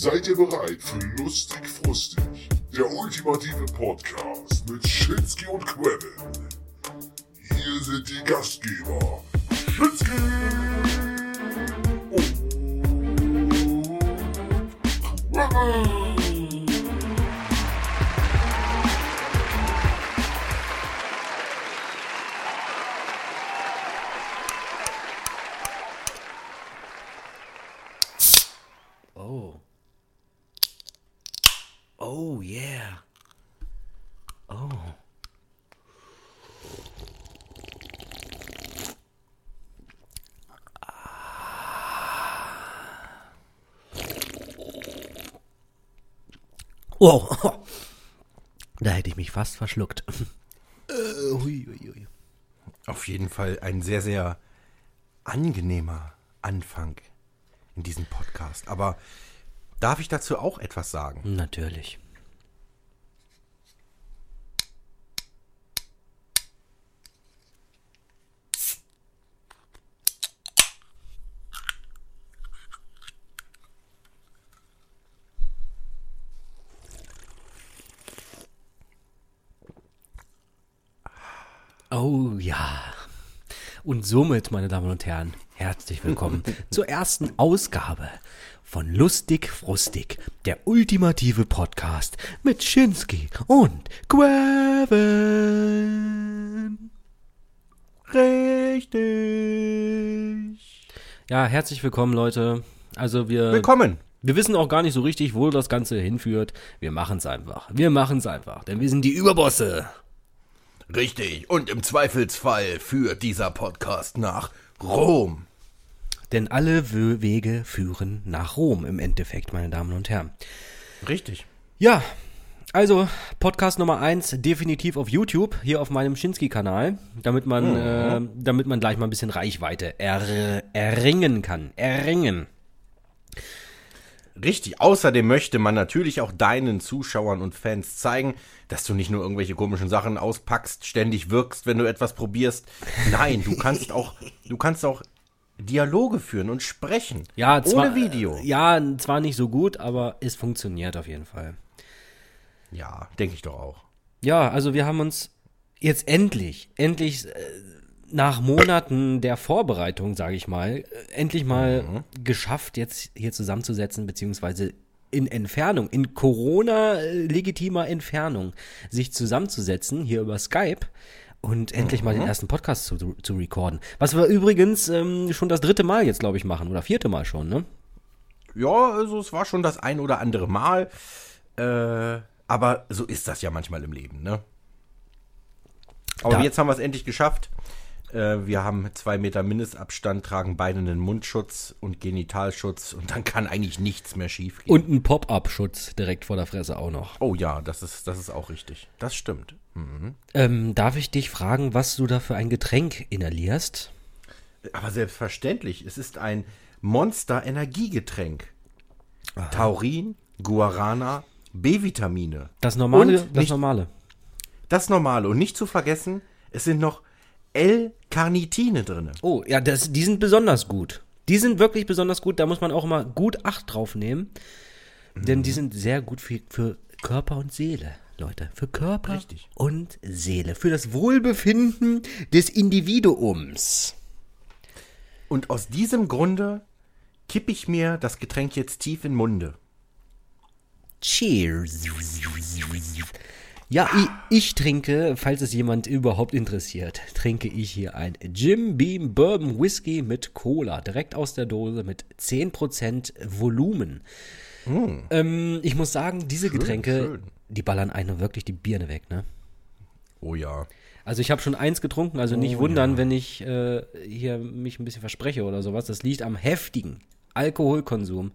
Seid ihr bereit für Lustig Frustig? Der ultimative Podcast mit Schinski und Quellen. Hier sind die Gastgeber. Schinski und Quellen. Wow. Da hätte ich mich fast verschluckt. Äh, hui, hui, hui. Auf jeden Fall ein sehr, sehr angenehmer Anfang in diesem Podcast. Aber darf ich dazu auch etwas sagen? Natürlich. Oh ja. Und somit, meine Damen und Herren, herzlich willkommen zur ersten Ausgabe von Lustig Frustig, der ultimative Podcast mit Schinski und Queven. Richtig. Ja, herzlich willkommen, Leute. Also wir, Willkommen! wir wissen auch gar nicht so richtig, wo das Ganze hinführt. Wir machen es einfach. Wir machen es einfach, denn wir sind die Überbosse. Richtig. Und im Zweifelsfall führt dieser Podcast nach Rom. Denn alle Wege führen nach Rom im Endeffekt, meine Damen und Herren. Richtig. Ja, also Podcast Nummer eins definitiv auf YouTube, hier auf meinem Schinski-Kanal, damit man, äh, damit man gleich mal ein bisschen Reichweite er, erringen kann. Erringen. Richtig. Außerdem möchte man natürlich auch deinen Zuschauern und Fans zeigen, dass du nicht nur irgendwelche komischen Sachen auspackst, ständig wirkst, wenn du etwas probierst. Nein, du kannst auch, du kannst auch Dialoge führen und sprechen. Ja, ohne zwar, Video. Ja, zwar nicht so gut, aber es funktioniert auf jeden Fall. Ja, denke ich doch auch. Ja, also wir haben uns jetzt endlich, endlich äh, nach Monaten der Vorbereitung, sage ich mal, äh, endlich mal geschafft, jetzt hier zusammenzusetzen, beziehungsweise in Entfernung, in Corona-legitimer Entfernung, sich zusammenzusetzen, hier über Skype und endlich mal den ersten Podcast zu, zu recorden. Was wir übrigens ähm, schon das dritte Mal jetzt, glaube ich, machen, oder vierte Mal schon, ne? Ja, also es war schon das ein oder andere Mal. Äh, aber so ist das ja manchmal im Leben, ne? Aber Da- jetzt haben wir es endlich geschafft. Äh, wir haben zwei Meter Mindestabstand, tragen beide einen Mundschutz und Genitalschutz und dann kann eigentlich nichts mehr schief gehen. Und ein Pop-Up-Schutz direkt vor der Fresse auch noch. oh ja, das ist, das ist auch richtig. Das stimmt. Ähm, darf ich dich fragen, was du da für ein Getränk inhalierst? Aber selbstverständlich, es ist ein Monster-Energiegetränk. Taurin, Guarana, B-Vitamine. Das normale, Und das nicht- normale. Das Normale. Und nicht zu vergessen, es sind noch L-Carnitine drin. Oh, ja, das, die sind besonders gut. Die sind wirklich besonders gut. Da muss man auch immer gut Acht drauf nehmen. Denn die sind sehr gut für, für Körper und Seele, Leute. Für Körper Richtig. und Seele. Für das Wohlbefinden des Individuums. Und aus diesem Grunde kippe ich mir das Getränk jetzt tief in den Munde. Cheers. Ja, ich, ich trinke, falls es jemand überhaupt interessiert, trinke ich hier ein Jim Beam Bourbon Whisky mit Cola, direkt aus der Dose mit 10% Volumen. Ähm, ich muss sagen, diese Getränke, schön. die ballern einem wirklich die Birne weg, ne? Oh ja. Also ich habe schon eins getrunken, also nicht wundern, wenn ich äh, hier mich ein bisschen verspreche oder sowas. Das liegt am heftigen Alkoholkonsum.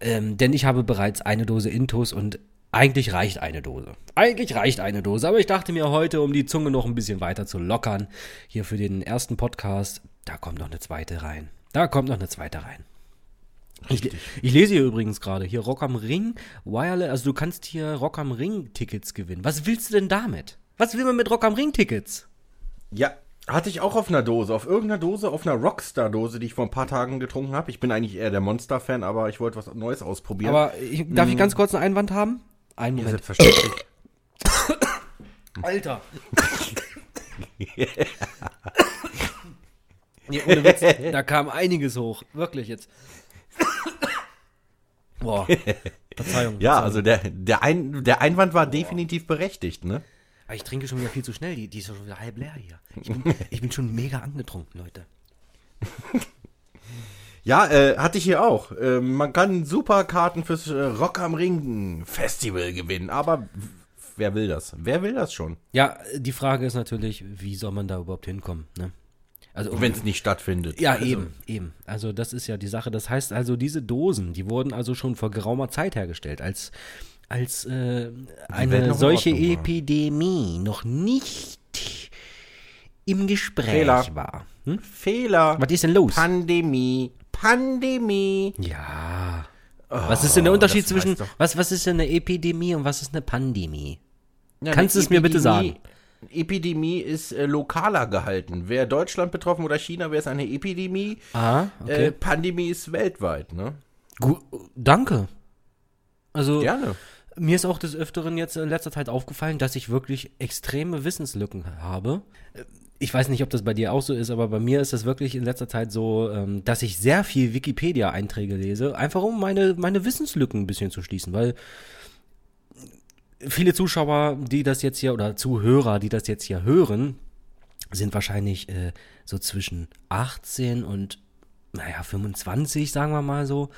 Ähm, denn ich habe bereits eine Dose Intus und eigentlich reicht eine Dose. Eigentlich reicht eine Dose, aber ich dachte mir heute, um die Zunge noch ein bisschen weiter zu lockern, hier für den ersten Podcast, da kommt noch eine zweite rein. Da kommt noch eine zweite rein. Ich, ich lese hier übrigens gerade, hier Rock am Ring, Wireless, also du kannst hier Rock am Ring Tickets gewinnen. Was willst du denn damit? Was will man mit Rock am Ring Tickets? Ja, Hatte ich auch auf einer Dose, auf irgendeiner Dose, auf einer Rockstar-Dose, die ich vor ein paar Tagen getrunken habe. Ich bin eigentlich eher der Monster-Fan, aber ich wollte was Neues ausprobieren. Aber ich, darf ich ganz kurz einen Einwand haben? Ja, Moment. selbstverständlich. Alter. nee, ohne Witz, da kam einiges hoch. Wirklich jetzt. Boah. Verzeihung. ja, also der, der, Ein, der Einwand war definitiv berechtigt, ne? Aber ich trinke schon wieder viel zu schnell. Die, die ist schon wieder halb leer hier. Ich bin, ich bin schon mega angetrunken, Leute. Ja, äh, hatte ich hier auch. Äh, man kann super Karten fürs äh, Rock am Ring Festival gewinnen, aber wer will das? Wer will das schon? Ja, die Frage ist natürlich, wie soll man da überhaupt hinkommen, ne? Also Wenn es nicht stattfindet. Ja, Also, eben, eben. Also das ist ja die Sache. Das heißt also, diese Dosen, die wurden also schon vor geraumer Zeit hergestellt, als, als äh, eine solche. Epidemie noch nicht im Gespräch Fehler. war. Hm? Fehler. Was ist denn los? Pandemie. Pandemie. ja. was ist denn der Oh, Unterschied zwischen, was, was ist denn eine Epidemie und was ist eine Pandemie? Ja, Kannst du es mir bitte sagen? Epidemie ist äh, lokaler gehalten. Wäre Deutschland betroffen oder China, wäre es eine Epidemie. Ah, okay. Äh, Pandemie ist weltweit, ne? Gu danke. Also, Gerne. Mir ist auch des Öfteren jetzt in letzter Zeit aufgefallen, dass ich wirklich extreme Wissenslücken habe. Ich weiß nicht, ob das bei dir auch so ist, aber bei mir ist das wirklich in letzter Zeit so, ähm, dass ich sehr viel Wikipedia-Einträge lese, einfach um meine, meine Wissenslücken ein bisschen zu schließen, weil viele Zuschauer, die das jetzt hier, oder Zuhörer, die das jetzt hier hören, sind wahrscheinlich äh, so zwischen 18 und, naja, 25, sagen wir mal so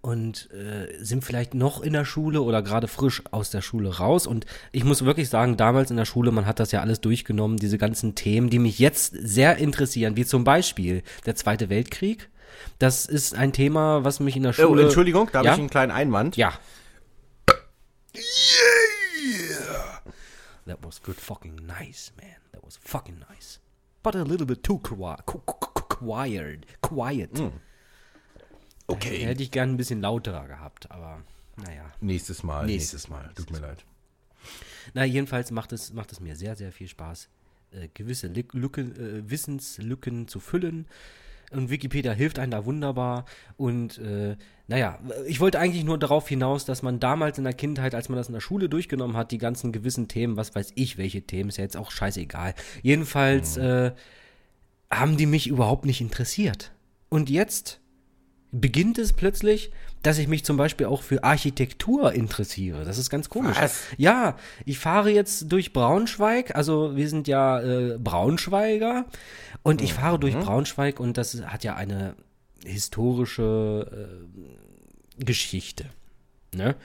und äh, sind vielleicht noch in der Schule oder gerade frisch aus der Schule raus. Und ich muss wirklich sagen, damals in der Schule, man hat das ja alles durchgenommen, diese ganzen Themen, die mich jetzt sehr interessieren, wie zum Beispiel der Zweite Weltkrieg. Das ist ein Thema, was mich in der Oh, Schule. Entschuldigung, da ja? habe ich einen kleinen Einwand. Ja. That was good fucking nice, man. That was fucking nice. But a little bit too qui- qu- qu- quiet. Quiet. Okay. Hätte ich gern ein bisschen lauterer gehabt, aber naja. Nächstes Mal. Nächstes Nächstes Mal. Tut mir leid. Na, jedenfalls macht es, macht es mir sehr, sehr viel Spaß, äh, gewisse Lück- Lücken, äh, Wissenslücken zu füllen. Und Wikipedia hilft einem da wunderbar. Und äh, naja, ich wollte eigentlich nur darauf hinaus, dass man damals in der Kindheit, als man das in der Schule durchgenommen hat, die ganzen gewissen Themen, was weiß ich, welche Themen, ist ja jetzt auch scheißegal. Jedenfalls äh, haben die mich überhaupt nicht interessiert. Und jetzt beginnt es plötzlich, dass ich mich zum Beispiel auch für Architektur interessiere. Das ist ganz komisch. Was? Ja, ich fahre jetzt durch Braunschweig, also wir sind ja äh, Braunschweiger und ich fahre durch Braunschweig und das hat ja eine historische äh, Geschichte. Ne?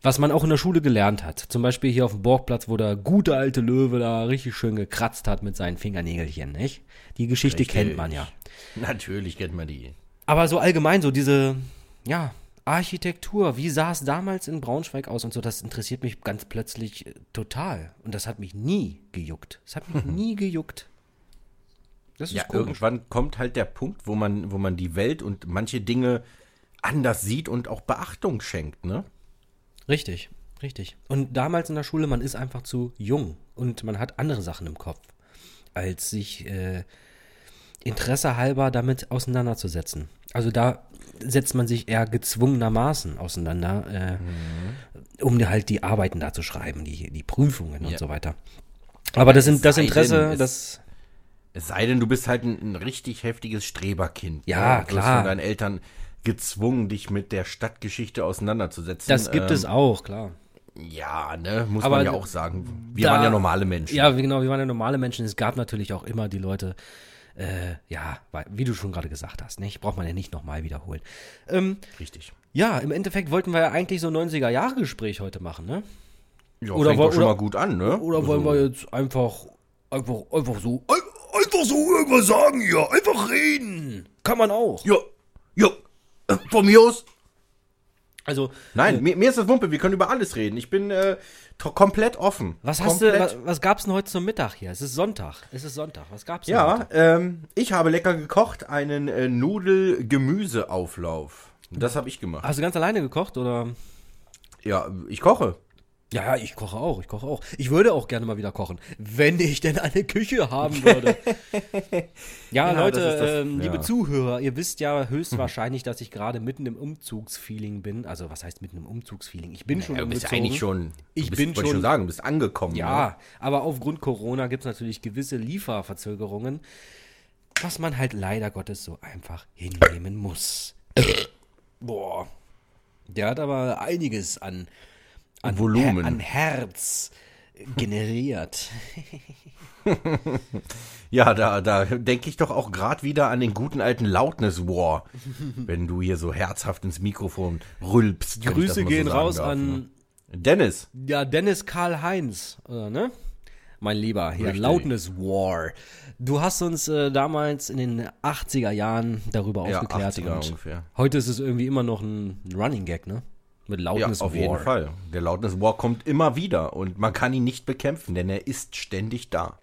Was man auch in der Schule gelernt hat. Zum Beispiel hier auf dem Borgplatz, wo der gute alte Löwe da richtig schön gekratzt hat mit seinen Fingernägelchen, nicht? Die Geschichte kennt man ja. Natürlich kennt man die. Aber so allgemein, so diese, ja, Architektur, wie sah es damals in Braunschweig aus und so, das interessiert mich ganz plötzlich äh, total. Und das hat mich nie gejuckt. Das hat mich nie gejuckt. Das ist Ja, komisch. irgendwann kommt halt der Punkt, wo man, wo man die Welt und manche Dinge anders sieht und auch Beachtung schenkt, ne? Richtig, richtig. Und damals in der Schule, man ist einfach zu jung und man hat andere Sachen im Kopf, als sich äh, Interesse halber damit auseinanderzusetzen. Also da setzt man sich eher gezwungenermaßen auseinander, äh, um halt die Arbeiten da zu schreiben, die, die Prüfungen und Ja. so weiter. Aber das, sind, das Interesse, denn, das Es sei denn, du bist halt ein, ein richtig heftiges Streberkind. Ja, ne? Klar. von deinen Eltern gezwungen, dich mit der Stadtgeschichte auseinanderzusetzen. das gibt Ähm, es auch, klar. Ja, ne, muss Aber man ja auch sagen. Wir da- waren ja normale Menschen. Ja, genau, wir waren ja normale Menschen. Es gab natürlich auch immer die Leute, äh, ja, weil- wie du schon gerade gesagt hast, nicht? Braucht man ja nicht nochmal wiederholen. Ähm, Richtig. ja, im Endeffekt wollten wir ja eigentlich so 90er-Jahre-Gespräch heute machen, ne? Ja, Oder fängt doch schon oder- mal gut an, ne? Oder wollen wir jetzt einfach, einfach, einfach so, Ein- Einfach so irgendwas sagen hier. Einfach reden. kann man auch. Ja, ja, äh, von mir aus. Also, Nein, mir, mir ist das Wumpe, wir können über alles reden. Ich bin äh, komplett offen. was hast du, komplett. was, was gab's denn heute zum Mittag hier? Es ist Sonntag. Es ist Sonntag. Was gab's denn Ja, heute? ähm, ich habe lecker gekocht, einen äh, Nudel-Gemüseauflauf. Das habe ich gemacht. Hast du ganz alleine gekocht oder? Ja, ich koche. Ja, ja, ich koche auch, ich koche auch. Ich würde auch gerne mal wieder kochen, wenn ich denn eine Küche haben würde. ja, Ja, Leute, das das- ähm, liebe ja. Zuhörer, ihr wisst ja höchstwahrscheinlich, dass ich gerade mitten im Umzugsfeeling bin. Also, was heißt mitten im Umzugsfeeling? Ich bin schon Ja, du bist umgezogen. eigentlich schon. Ich bist, bin schon- schon sagen, du bist angekommen. Ne? Ja, aber aufgrund Corona gibt es natürlich gewisse Lieferverzögerungen, was man halt leider Gottes so einfach hinnehmen muss. Boah. Der hat aber einiges an, an Volumen. Her an Herz generiert. Ja, da, da denke ich doch auch gerade wieder an den guten alten Loudness War, wenn du hier so herzhaft ins Mikrofon rülpst. Grüße gehen sagen raus darf, an ne? Dennis. ja, Dennis Karl-Heinz, oder, ne? Mein Lieber, hier, Richtig. Loudness War. Du hast uns äh, damals in den 80er Jahren darüber Ja, aufgeklärt. 80er und ungefähr. Heute ist es irgendwie immer noch ein Running Gag, ne? Mit Ja, Loudness auf War. jeden Fall. Der Loudness War kommt immer wieder und man kann ihn nicht bekämpfen, denn er ist ständig da.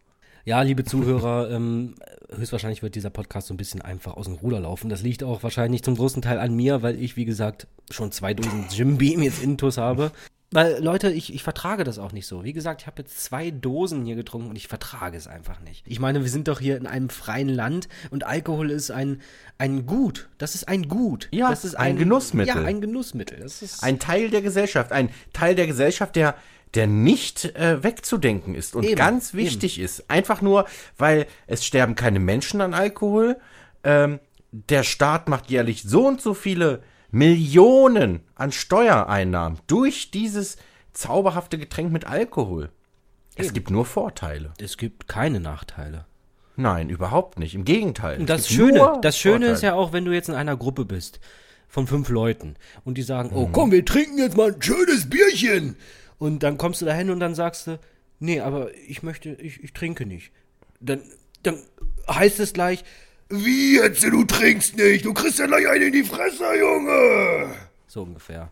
Ja, liebe Zuhörer, ähm, höchstwahrscheinlich wird dieser Podcast so ein bisschen einfach aus dem Ruder laufen. Das liegt auch wahrscheinlich zum großen Teil an mir, weil ich, wie gesagt, schon zwei Dosen Jim Beam jetzt intus habe. Weil, Leute, ich, ich vertrage das auch nicht so. Wie gesagt, ich habe jetzt zwei Dosen hier getrunken und ich vertrage es einfach nicht. Ich meine, wir sind doch hier in einem freien Land und Alkohol ist ein, ein Gut. Das ist ein Gut. Ja, das ist ein Genussmittel. Ja, ein Genussmittel. Das ist Ein Teil der Gesellschaft, ein Teil der Gesellschaft, der, der nicht äh, wegzudenken ist und Eben, ganz wichtig ist. Einfach nur, weil es sterben keine Menschen an Alkohol. Ähm, der Staat macht jährlich so und so viele Millionen an Steuereinnahmen durch dieses zauberhafte Getränk mit Alkohol. Es gibt nur Vorteile. es gibt keine Nachteile. Nein, überhaupt nicht. Im Gegenteil. Das Schöne, das Schöne ist ja auch, wenn du jetzt in einer Gruppe bist von fünf Leuten und die sagen, oh komm, wir trinken jetzt mal ein schönes Bierchen. Und dann kommst du dahin und dann sagst du, nee, aber ich möchte, ich, ich trinke nicht. Dann, dann heißt es gleich, wie jetzt, du trinkst nicht, du kriegst ja gleich einen in die Fresse, Junge. So ungefähr.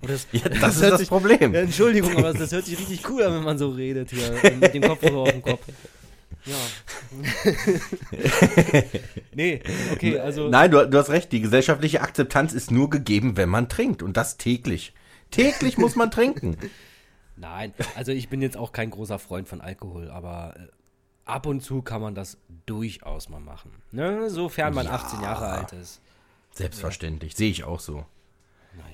Und das, Ja, das ist hört das Problem. Ja, Entschuldigung, aber das hört sich richtig cool an, wenn man so redet hier, mit dem Kopfhörer auf dem Kopf. Ja. nee, okay, also. Nein, du, du hast recht. Die gesellschaftliche Akzeptanz ist nur gegeben, wenn man trinkt. Und das täglich. Täglich muss man trinken. Nein, also ich bin jetzt auch kein großer Freund von Alkohol, aber äh, ab und zu kann man das durchaus mal machen. Ne? Sofern man 18 Jahre alt ist. Selbstverständlich. Sehe ich auch so.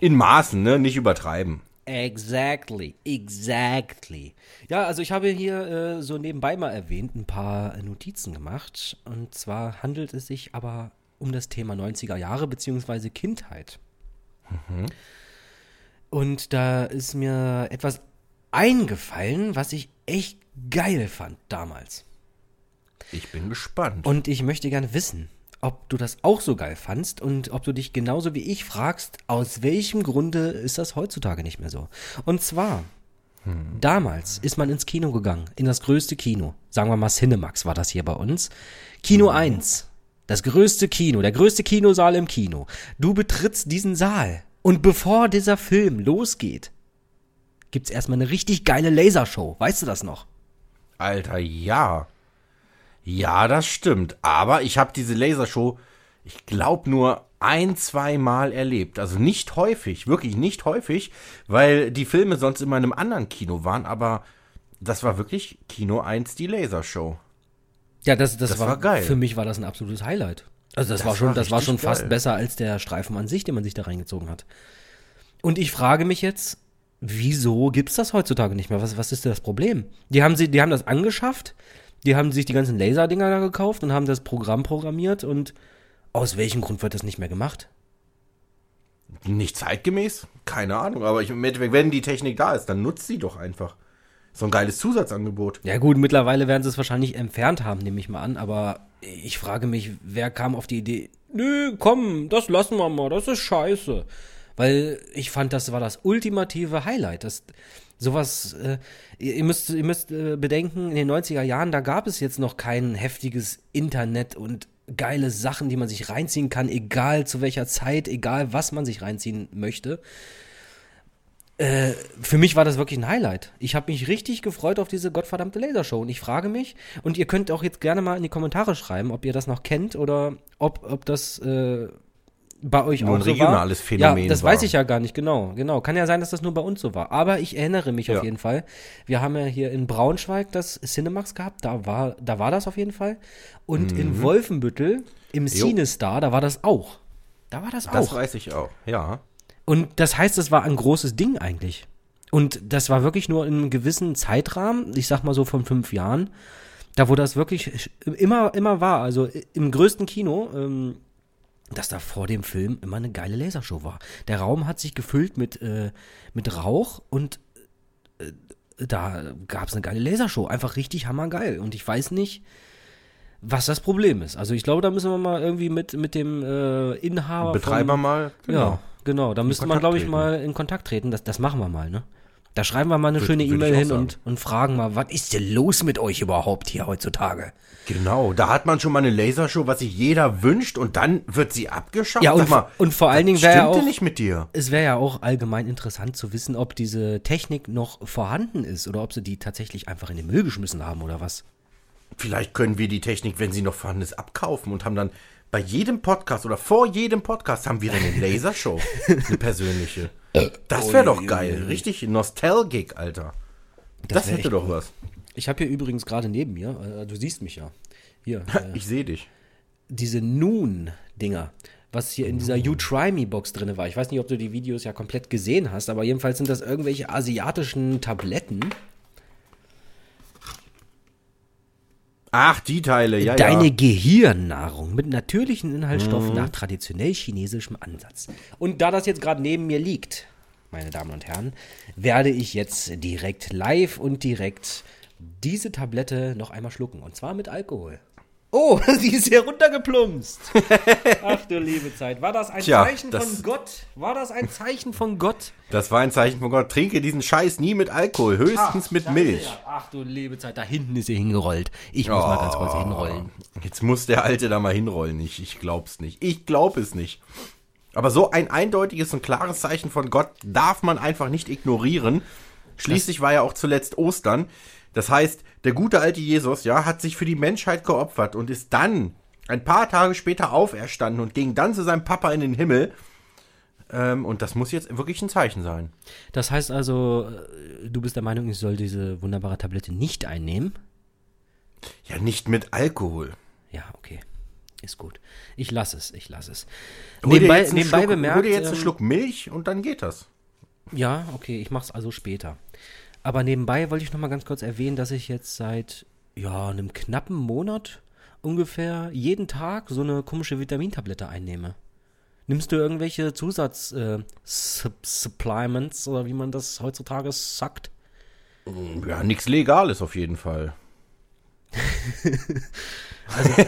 In Maßen, ne? Nicht übertreiben. Exactly, exactly. Ja, also ich habe hier äh, so nebenbei mal erwähnt, ein paar Notizen gemacht. Und zwar handelt es sich aber um das Thema 90er Jahre beziehungsweise Kindheit. Und da ist mir etwas eingefallen, was ich echt geil fand damals. Ich bin gespannt. Und ich möchte gerne wissen, ob du das auch so geil fandst und ob du dich genauso wie ich fragst, aus welchem Grunde ist das heutzutage nicht mehr so? Und zwar, damals ist man ins Kino gegangen, in das größte Kino. Sagen wir mal Cinemax war das hier bei uns. Kino 1. Das größte Kino, der größte Kinosaal im Kino. Du betrittst diesen Saal. Und bevor dieser Film losgeht, gibt's erstmal eine richtig geile Lasershow. Weißt du das noch? Alter, ja. Ja, das stimmt. Aber ich habe diese Lasershow, ich glaube, nur ein, zwei Mal erlebt. Also nicht häufig, wirklich nicht häufig, weil die Filme sonst immer in einem anderen Kino waren. Aber das war wirklich Kino 1 die Lasershow. Ja, das, das, Das war, war geil. Für mich war das ein absolutes Highlight. Also das, Das war schon, war das war schon fast geil. besser als der Streifen an sich, den man sich da reingezogen hat. Und ich frage mich jetzt, wieso gibt's das heutzutage nicht mehr? Was, was ist denn das Problem? Die haben sie, die haben das angeschafft, die haben sich die ganzen Laserdinger da gekauft und haben das Programm programmiert und aus welchem Grund wird das nicht mehr gemacht? Nicht zeitgemäß? Keine Ahnung. Aber ich, wenn die Technik da ist, dann nutzt sie doch einfach. So ein geiles Zusatzangebot. Ja gut, mittlerweile werden sie es wahrscheinlich entfernt haben, nehme ich mal an, aber ich frage mich, wer kam auf die Idee, nö, komm, das lassen wir mal, das ist scheiße. Weil ich fand, das war das ultimative Highlight. Das, sowas, äh, ihr müsst, ihr müsst äh, bedenken, in den 90er Jahren, da gab es jetzt noch kein heftiges Internet und geile Sachen, die man sich reinziehen kann, egal zu welcher Zeit, egal was man sich reinziehen möchte für mich war das wirklich ein Highlight. Ich habe mich richtig gefreut auf diese gottverdammte Lasershow. Und ich frage mich, und ihr könnt auch jetzt gerne mal in die Kommentare schreiben, ob ihr das noch kennt oder ob, ob das äh, bei euch Nur auch ein so regionales war. Phänomen Ja, das war. weiß ich ja gar nicht genau. Genau, kann ja sein, dass das nur bei uns so war. Aber ich erinnere mich Ja. auf jeden Fall. Wir haben ja hier in Braunschweig das Cinemax gehabt. Da war, da war das auf jeden Fall. Und Mhm. in Wolfenbüttel im Cinestar, da war das auch. Da war das, Das auch. weiß ich auch, ja. Und das heißt, es war ein großes Ding eigentlich. Und das war wirklich nur in einem gewissen Zeitrahmen, ich sag mal so von fünf Jahren, da wo das wirklich immer, immer war. Also im größten Kino, ähm, dass da vor dem Film immer eine geile Lasershow war. Der Raum hat sich gefüllt mit, äh, mit Rauch und äh, da gab es eine geile Lasershow. Einfach richtig hammergeil. Und ich weiß nicht, was das Problem ist. Also ich glaube, da müssen wir mal irgendwie mit, mit dem äh, Inhaber Betreiber von, mal. ja, genau. Da müsste man, glaube ich, mal in Kontakt treten. Das, das machen wir mal, ne? Da schreiben wir mal eine Würd- schöne E-Mail hin sagen. und, und fragen mal, was ist denn los mit euch überhaupt hier heutzutage? Genau, da hat man schon mal eine Lasershow, was sich jeder wünscht und dann wird sie abgeschafft. Ja, und mal, vor- und vor allen Dingen wäre ja auch- nicht mit dir. Es wäre ja auch allgemein interessant zu wissen, ob diese Technik noch vorhanden ist oder ob sie die tatsächlich einfach in den Müll geschmissen haben oder was. Vielleicht können wir die Technik, wenn sie noch vorhanden ist, abkaufen und haben dann bei jedem Podcast oder vor jedem Podcast haben wir dann eine Lasershow, eine persönliche. Das wäre doch geil, richtig nostalgic, Alter. Das, wär hätte doch was. Ich habe hier übrigens gerade neben mir, äh, du siehst mich ja, hier, äh, Ich sehe dich. diese Noon-Dinger, was hier in dieser You Try Me Box drin war. Ich weiß nicht, ob du die Videos ja komplett gesehen hast, aber jedenfalls sind das irgendwelche asiatischen Tabletten. Ach, die Teile, ja, Deine ja. Gehirnnahrung mit natürlichen Inhaltsstoffen Mhm. nach traditionell chinesischem Ansatz. Und da das jetzt gerade neben mir liegt, meine Damen und Herren, werde ich jetzt direkt live und direkt diese Tablette noch einmal schlucken. Und zwar mit Alkohol. Oh, sie ist hier runtergeplumpst. Ach du liebe Zeit. War das ein Tja, Zeichen das- von Gott? War das ein Zeichen von Gott? Das war ein Zeichen von Gott. Trinke diesen Scheiß nie mit Alkohol, höchstens mit da ist Milch. Ach du liebe Zeit, da hinten ist sie hingerollt. Ich muss mal ganz kurz Oh. hinrollen. Jetzt muss der Alte da mal hinrollen. Ich, ich glaub's nicht. Ich glaub es nicht. Aber so ein eindeutiges und klares Zeichen von Gott darf man einfach nicht ignorieren. Schließlich war ja auch zuletzt Ostern. Das heißt, der gute alte Jesus, ja, hat sich für die Menschheit geopfert und ist dann ein paar Tage später auferstanden und ging dann zu seinem Papa in den Himmel. Ähm, und das muss jetzt wirklich ein Zeichen sein. Das heißt also, äh, du bist der Meinung, ich soll diese wunderbare Tablette nicht einnehmen? Ja, nicht mit Alkohol. Ja, okay. Ist gut. Ich lasse es, ich lasse es. Hol Nebenbei, jetzt nebenbei Schluck, bemerkt. hol dir jetzt einen ähm, Schluck Milch und dann geht das. Ja, okay, ich mach's also später. Aber nebenbei wollte ich noch mal ganz kurz erwähnen, dass ich jetzt seit ja, einem knappen Monat ungefähr jeden Tag so eine komische Vitamintablette einnehme. Nimmst du irgendwelche Zusatz äh, oder wie man das heutzutage sagt? Ja, nichts Legales auf jeden Fall.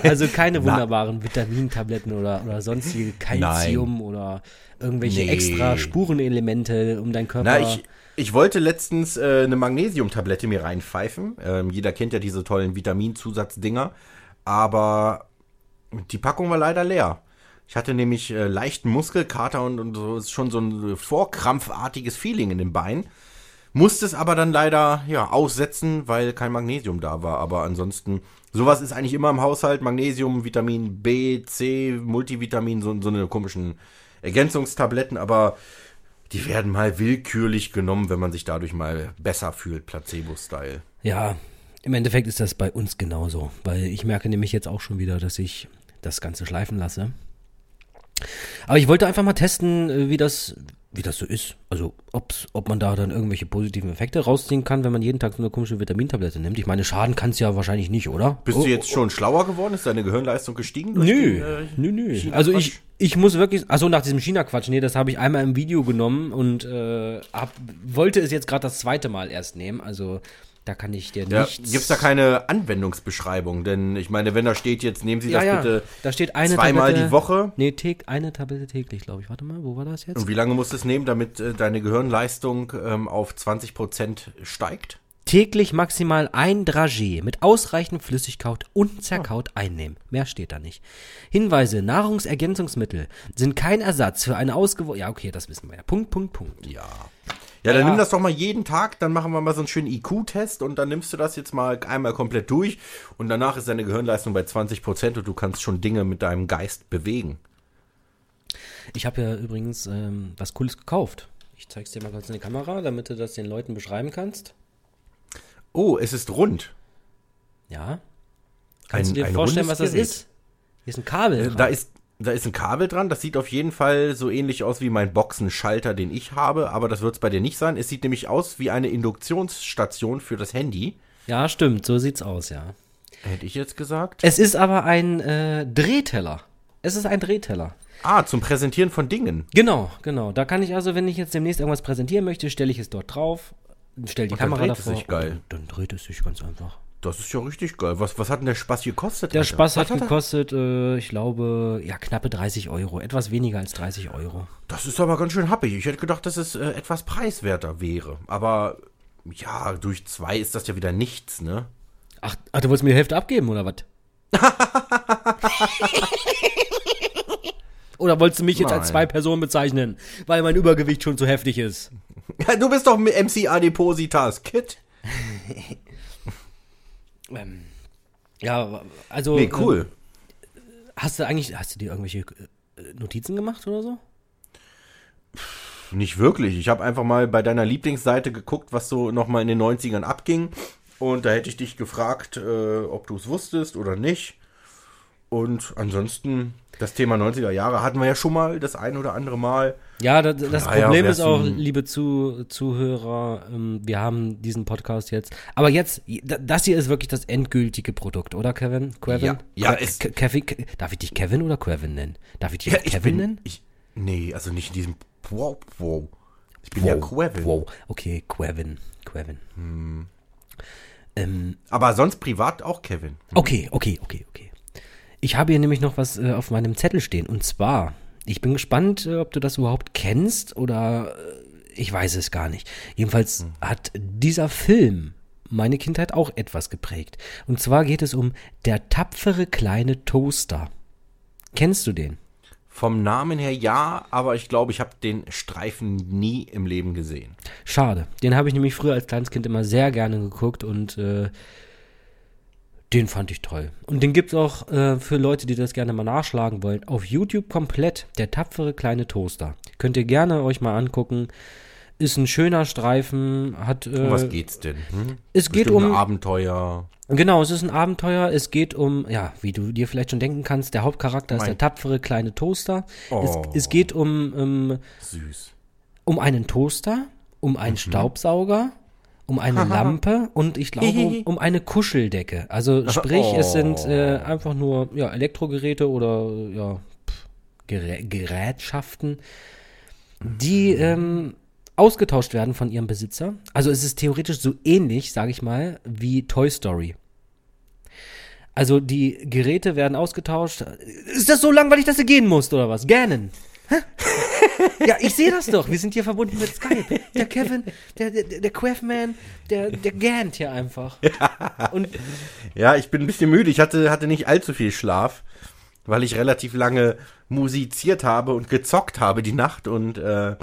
Also keine wunderbaren Vitamintabletten oder, oder sonstige Calcium oder irgendwelche Nee. extra Spurenelemente, um deinen Körper. Na, ich, ich wollte letztens äh, eine Magnesiumtablette mir reinpfeifen. Ähm, jeder kennt ja diese tollen Vitaminzusatzdinger. Aber die Packung war leider leer. Ich hatte nämlich äh, leichten Muskelkater und, und so ist schon so ein vorkrampfartiges Feeling in den Beinen. Musste es aber dann leider ja, aussetzen, weil kein Magnesium da war. Aber ansonsten, sowas ist eigentlich immer im Haushalt. Magnesium, Vitamin B, C, Multivitamin, so, so eine komischen Ergänzungstabletten. Aber die werden mal willkürlich genommen, wenn man sich dadurch mal besser fühlt, Placebo-Style. ja, im Endeffekt ist das bei uns genauso, weil ich merke nämlich jetzt auch schon wieder, dass ich das Ganze schleifen lasse. Aber ich wollte einfach mal testen, äh, wie das, wie das so ist. Also, ob's, ob man da dann irgendwelche positiven Effekte rausziehen kann, wenn man jeden Tag so eine komische Vitamintablette nimmt. Ich meine, schaden kann es ja wahrscheinlich nicht, oder? Bist Oh, du jetzt schon schlauer geworden? Ist deine Gehirnleistung gestiegen? durch Nö, den, äh, nö, nö. Also ich, ich muss wirklich, also nach diesem China-Quatsch, nee, das habe ich einmal im Video genommen und äh, hab, wollte es jetzt gerade das zweite Mal erst nehmen. Also da kann ich dir Ja, nichts... gibt's da keine Anwendungsbeschreibung? Denn ich meine, wenn da steht jetzt, nehmen Sie ja, das ja, bitte da steht eine zweimal Tablette, die Woche. Nee, täg, eine Tablette täglich, glaube ich. Warte mal, wo war das jetzt? Und wie lange musst du es nehmen, damit äh, deine Gehirnleistung ähm, auf 20% steigt? Täglich maximal ein Dragé mit ausreichend Flüssigkeit und zerkaut Ah. einnehmen. Mehr steht da nicht. Hinweise, Nahrungsergänzungsmittel sind kein Ersatz für eine ausgewogene... Ja, okay, das wissen wir ja. Punkt, Punkt, Punkt. Ja. Ja, dann Ja. nimm das doch mal jeden Tag, dann machen wir mal so einen schönen IQ-Test und dann nimmst du das jetzt mal einmal komplett durch und danach ist deine Gehirnleistung bei 20% und du kannst schon Dinge mit deinem Geist bewegen. Ich habe ja übrigens ähm, was Cooles gekauft. Ich zeig's dir mal kurz in die Kamera, damit du das den Leuten beschreiben kannst. Oh, es ist rund. Ja. Kannst Ein- du dir vorstellen, was das ist? Hier ist ein Kabel. Äh. Da ist, da ist ein Kabel dran. Das sieht auf jeden Fall so ähnlich aus wie mein Boxenschalter, den ich habe. Aber das wird es bei dir nicht sein. Es sieht nämlich aus wie eine Induktionsstation für das Handy. ja, stimmt, so sieht's aus, ja. Hätte ich jetzt gesagt. Es ist aber ein äh, Drehteller. Es ist ein Drehteller. Ah, zum Präsentieren von Dingen. Genau, genau. Da kann ich also, wenn ich jetzt demnächst irgendwas präsentieren möchte, stelle ich es dort drauf, stelle die Und dann Kamera dreht es davor. sich geil. und Dann, dann dreht es sich ganz einfach. Das ist ja richtig geil. Was, was hat denn der Spaß gekostet? Der Alter? Spaß hat er? gekostet, äh, ich glaube, ja, knappe 30 Euro. Etwas weniger als 30 Euro. Das ist aber ganz schön happig. Ich hätte gedacht, dass es äh, etwas preiswerter wäre. Aber ja, durch zwei ist das ja wieder nichts, ne? Ach, ach du wolltest mir die Hälfte abgeben, oder was? oder wolltest du mich jetzt als Nein. zwei Personen bezeichnen, weil mein Übergewicht schon zu heftig ist? Du bist doch mit MC Adipositas, Kid. Ähm, ja, also. Nee, cool. Äh, hast du eigentlich, hast du dir irgendwelche äh, Notizen gemacht oder so? Nicht wirklich. Ich habe einfach mal bei deiner Lieblingsseite geguckt, was so nochmal in den 90ern abging. Und da hätte ich dich gefragt, äh, ob du es wusstest oder nicht. Und ansonsten, das Thema 90er Jahre hatten wir ja schon mal das ein oder andere Mal. Ja, das, das daher Problem wär's ist auch, liebe Zu, Zuhörer, ähm, wir haben diesen Podcast jetzt. Aber jetzt, das hier ist wirklich das endgültige Produkt, oder Kevin? Kevin? Ja, ja, Ke- Kevin, Ke- darf ich dich Kevin oder Kevin nennen? Darf ich dich Ja, ich Kevin bin, nennen? ich, nee, also nicht in diesem wow, wow. Ich bin ja Quevin. Wow, okay, Kevin, Kevin. Hm. Ähm, Aber sonst privat auch Kevin. okay, okay, okay, okay. Ich habe hier nämlich noch was äh, auf meinem Zettel stehen. Und zwar, ich bin gespannt, äh, ob du das überhaupt kennst oder äh, ich weiß es gar nicht. Jedenfalls hat dieser Film meine Kindheit auch etwas geprägt. Und zwar geht es um Der tapfere kleine Toaster. Kennst du den? Vom Namen her ja, aber ich glaube, ich habe den Streifen nie im Leben gesehen. Schade. Den habe ich nämlich früher als kleines Kind immer sehr gerne geguckt und äh, den fand ich toll. Und den gibt es auch äh, für Leute, die das gerne mal nachschlagen wollen. Auf YouTube komplett. Der tapfere kleine Toaster. Könnt ihr gerne euch mal angucken. Ist ein schöner Streifen, hat. Äh, Um was geht's denn? Hm? es geht Bestimmt ein um- Abenteuer. Genau, es ist ein Abenteuer. Es geht um, ja, wie du dir vielleicht schon denken kannst, der Hauptcharakter ist Mein- der tapfere kleine Toaster. Oh. Es, es geht um, um Süß. um einen Toaster, um einen Mhm. Staubsauger, um eine Lampe und ich glaube um, um eine Kuscheldecke. Also sprich, es sind äh, Oh. einfach nur ja, Elektrogeräte oder ja, pff, Gerä Gerätschaften, die Mhm. ähm, ausgetauscht werden von ihrem Besitzer. Also es ist theoretisch so ähnlich, sage ich mal, wie Toy Story. Also die Geräte werden ausgetauscht. Ist das so langweilig, dass du gehen musst oder was? Gerne. Ja, ich sehe das doch. Wir sind hier verbunden mit Skype. Der Kevin, der, der, der Quaffman, der, der gähnt hier einfach. Und Ja, ich bin ein bisschen müde. Ich hatte, hatte nicht allzu viel Schlaf, weil ich relativ lange musiziert habe und gezockt habe die Nacht und äh,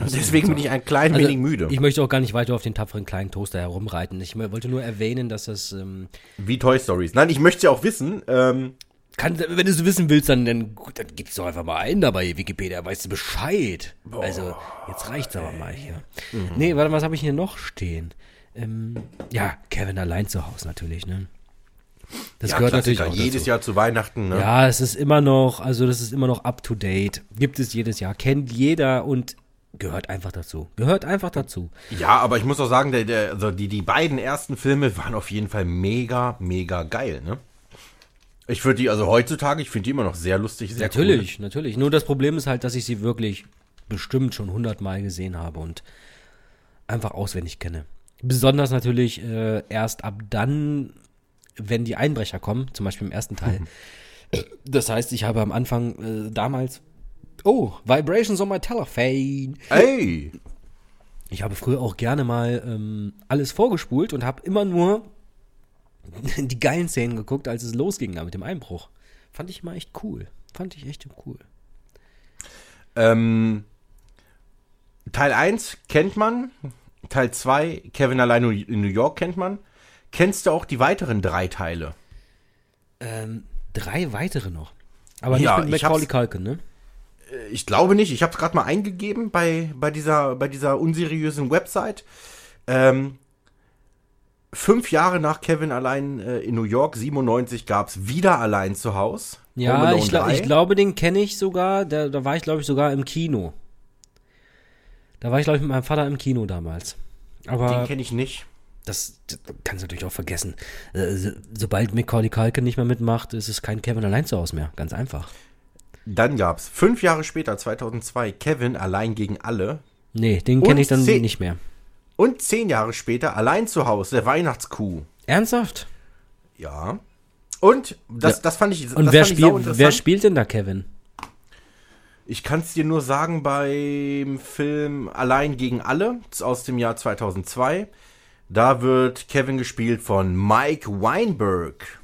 deswegen bin ich ein klein Also, wenig müde. Ich möchte auch gar nicht weiter auf den tapferen kleinen Toaster herumreiten. Ich wollte nur erwähnen, dass das ähm, Wie Toy Stories. Nein, ich möchte ja auch wissen, ähm, kann, wenn du es wissen willst, dann, dann, gut, dann gib's doch einfach mal ein dabei Wikipedia, weißt du Bescheid. Also, jetzt reicht's aber mal hier. Mhm. Nee, warte, was habe ich hier noch stehen? Ähm, ja, Kevin allein zu Hause natürlich, ne? Das ja, gehört Klassiker, natürlich auch jedes dazu. Jahr zu Weihnachten, ne? Ja, es ist immer noch, also das ist immer noch up to date. Gibt es jedes Jahr, kennt jeder und gehört einfach dazu. Gehört einfach dazu. Ja, aber ich muss auch sagen, der, der, also die, die beiden ersten Filme waren auf jeden Fall mega, mega geil, ne? Ich würde die, also heutzutage, ich finde die immer noch sehr lustig, sehr Natürlich, natürlich. Nur das Problem ist halt, dass ich sie wirklich bestimmt schon hundertmal gesehen habe und einfach auswendig kenne. Besonders natürlich äh, erst ab dann, wenn die Einbrecher kommen, zum Beispiel im ersten Teil. Das heißt, ich habe am Anfang äh, damals, oh, Vibrations on my telephone. cool. Ey! Ich habe früher auch gerne mal ähm, alles vorgespult und habe immer nur die geilen Szenen geguckt, als es losging da mit dem Einbruch. Fand ich mal echt cool. Fand ich echt cool. Ähm, Teil 1 kennt man, Teil 2, Kevin allein in New York kennt man. Kennst du auch die weiteren drei Teile? Ähm, drei weitere noch. Aber Ja, nicht mit Macaulay Culkin, ne? Ich glaube nicht. Ich habe es gerade mal eingegeben bei, bei, dieser, bei dieser unseriösen Website. Ähm, fünf Jahre nach Kevin allein äh, in New York, 97, gab es wieder allein zu Hause. Home Ja, ich, 3. ich glaube, den kenne ich sogar. Da, da war ich, glaube ich, sogar im Kino. Da war ich, glaube ich, mit meinem Vater im Kino damals. Den Aber kenne ich nicht. das, das kannst du natürlich auch vergessen. Äh, so- sobald Macaulay Culkin nicht mehr mitmacht, ist es kein Kevin allein zu Hause mehr. Ganz einfach. Dann gab es fünf Jahre später, 2002, Kevin allein gegen alle. Nee, den kenne ich dann nicht mehr. Und zehn Jahre später, allein zu Hause, der Weihnachtskuh. Ernsthaft? Ja. Und das, Ja. das fand ich, Und wer, spiel, wer spielt denn da Kevin? Ich kann es dir nur sagen, beim Film Allein gegen alle aus dem Jahr 2002, da wird Kevin gespielt von Mike Weinberg.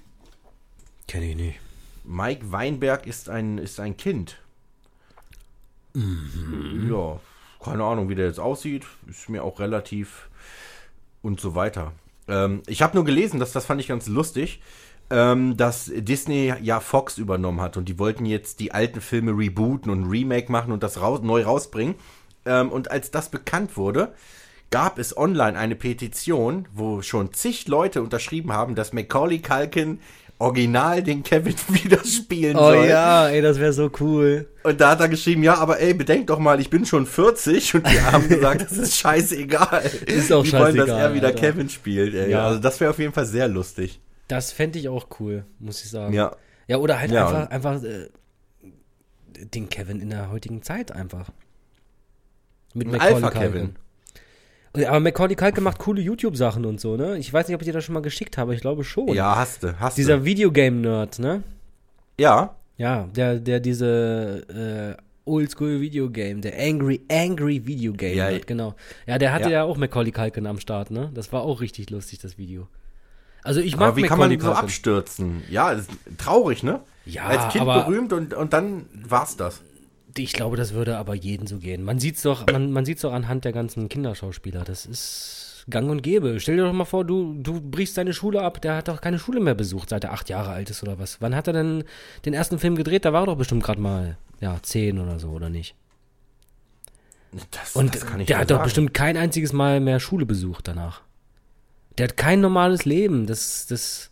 Kenne ich nicht. Mike Weinberg ist ein, ist ein Kind. Ja, keine Ahnung, wie der jetzt aussieht. Ist mir auch relativ und so weiter. Ähm, ich habe nur gelesen, dass das fand ich ganz lustig, ähm, dass Disney ja Fox übernommen hat und die wollten jetzt die alten Filme rebooten und Remake machen und das raus, neu rausbringen. Ähm, und als das bekannt wurde, gab es online eine Petition, wo schon zig Leute unterschrieben haben, dass Macaulay Culkin original den Kevin wieder spielen Oh soll. ja, ey, das wäre so cool. Und da hat er geschrieben, ja, aber ey, bedenk doch mal, ich bin schon 40 und die haben gesagt, das ist scheißegal. Ist auch die wollen, dass scheißegal, er wieder Alter. Kevin spielt. Ey. Ja. Also das wäre auf jeden Fall sehr lustig. Das fände ich auch cool, muss ich sagen. Ja. Ja, oder halt Ja, einfach, einfach äh, den Kevin in der heutigen Zeit einfach. Mit Macaulay Alpha-Kevin. Culkin. Aber Macaulay Culkin macht coole YouTube-Sachen und so, ne? Ich weiß nicht, ob ich dir das schon mal geschickt habe, ich glaube schon. Ja, hast du, hast Dieser du. Videogame-Nerd, ne? Ja, Ja, der, der diese äh, Oldschool-Videogame, der Angry, Angry Videogame Ja, Nerd, genau. Ja, der hatte Ja. ja. auch Macaulay Culkin am Start, ne? Das war auch richtig lustig, das Video. Also ich aber mag wie kann Macaulay man so Culkin. abstürzen? Ja, ist traurig, ne? Ja, Als Kind aber- berühmt und, und dann war's das. Ich glaube, das würde aber jeden so gehen. Man sieht's doch, man, man sieht's doch anhand der ganzen Kinderschauspieler. Das ist gang und gäbe. Stell dir doch mal vor, du, du brichst deine Schule ab. Der hat doch keine Schule mehr besucht, seit er acht Jahre alt ist oder was. Wann hat er denn den ersten Film gedreht? Da war er doch bestimmt gerade mal, ja, zehn oder so, oder nicht? Das, Und das kann ich der hat doch sagen. bestimmt kein einziges Mal mehr Schule besucht danach. Der hat kein normales Leben. Das, das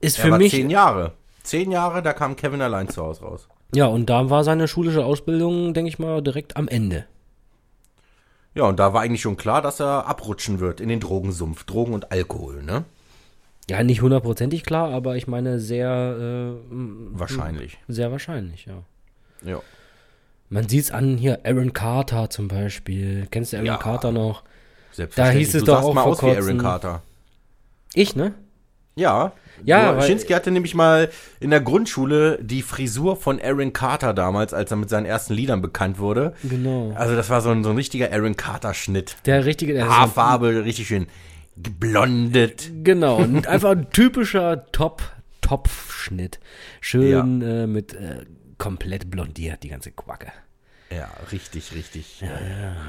ist Er für war mich. zehn Jahre. Zehn Jahre, da kam Kevin allein zu Hause raus. Ja, und da war seine schulische Ausbildung, denke ich mal, direkt am Ende. Ja, und da war eigentlich schon klar, dass er abrutschen wird in den Drogensumpf. Drogen und Alkohol, ne? Ja, nicht hundertprozentig klar, aber ich meine sehr, äh, Wahrscheinlich. sehr wahrscheinlich, ja. Ja. Man sieht's an hier, Aaron Carter zum Beispiel. Kennst du Aaron Ja. Carter noch? Selbstverständlich. hieß es du doch auch mal vor aus wie Aaron Carter. Ich, ne? Ja. Ja, weil- Schinski hatte nämlich mal in der Grundschule die Frisur von Aaron Carter damals, als er mit seinen ersten Liedern bekannt wurde. Genau. Also das war so ein, so ein richtiger Aaron Carter-Schnitt. Der richtige, der Haarfarbe richtig schön geblondet. Genau, und einfach ein typischer Top, Topfschnitt. Schön äh, mit äh, komplett blondiert, die ganze Quacke. Ja, richtig, richtig. Ja,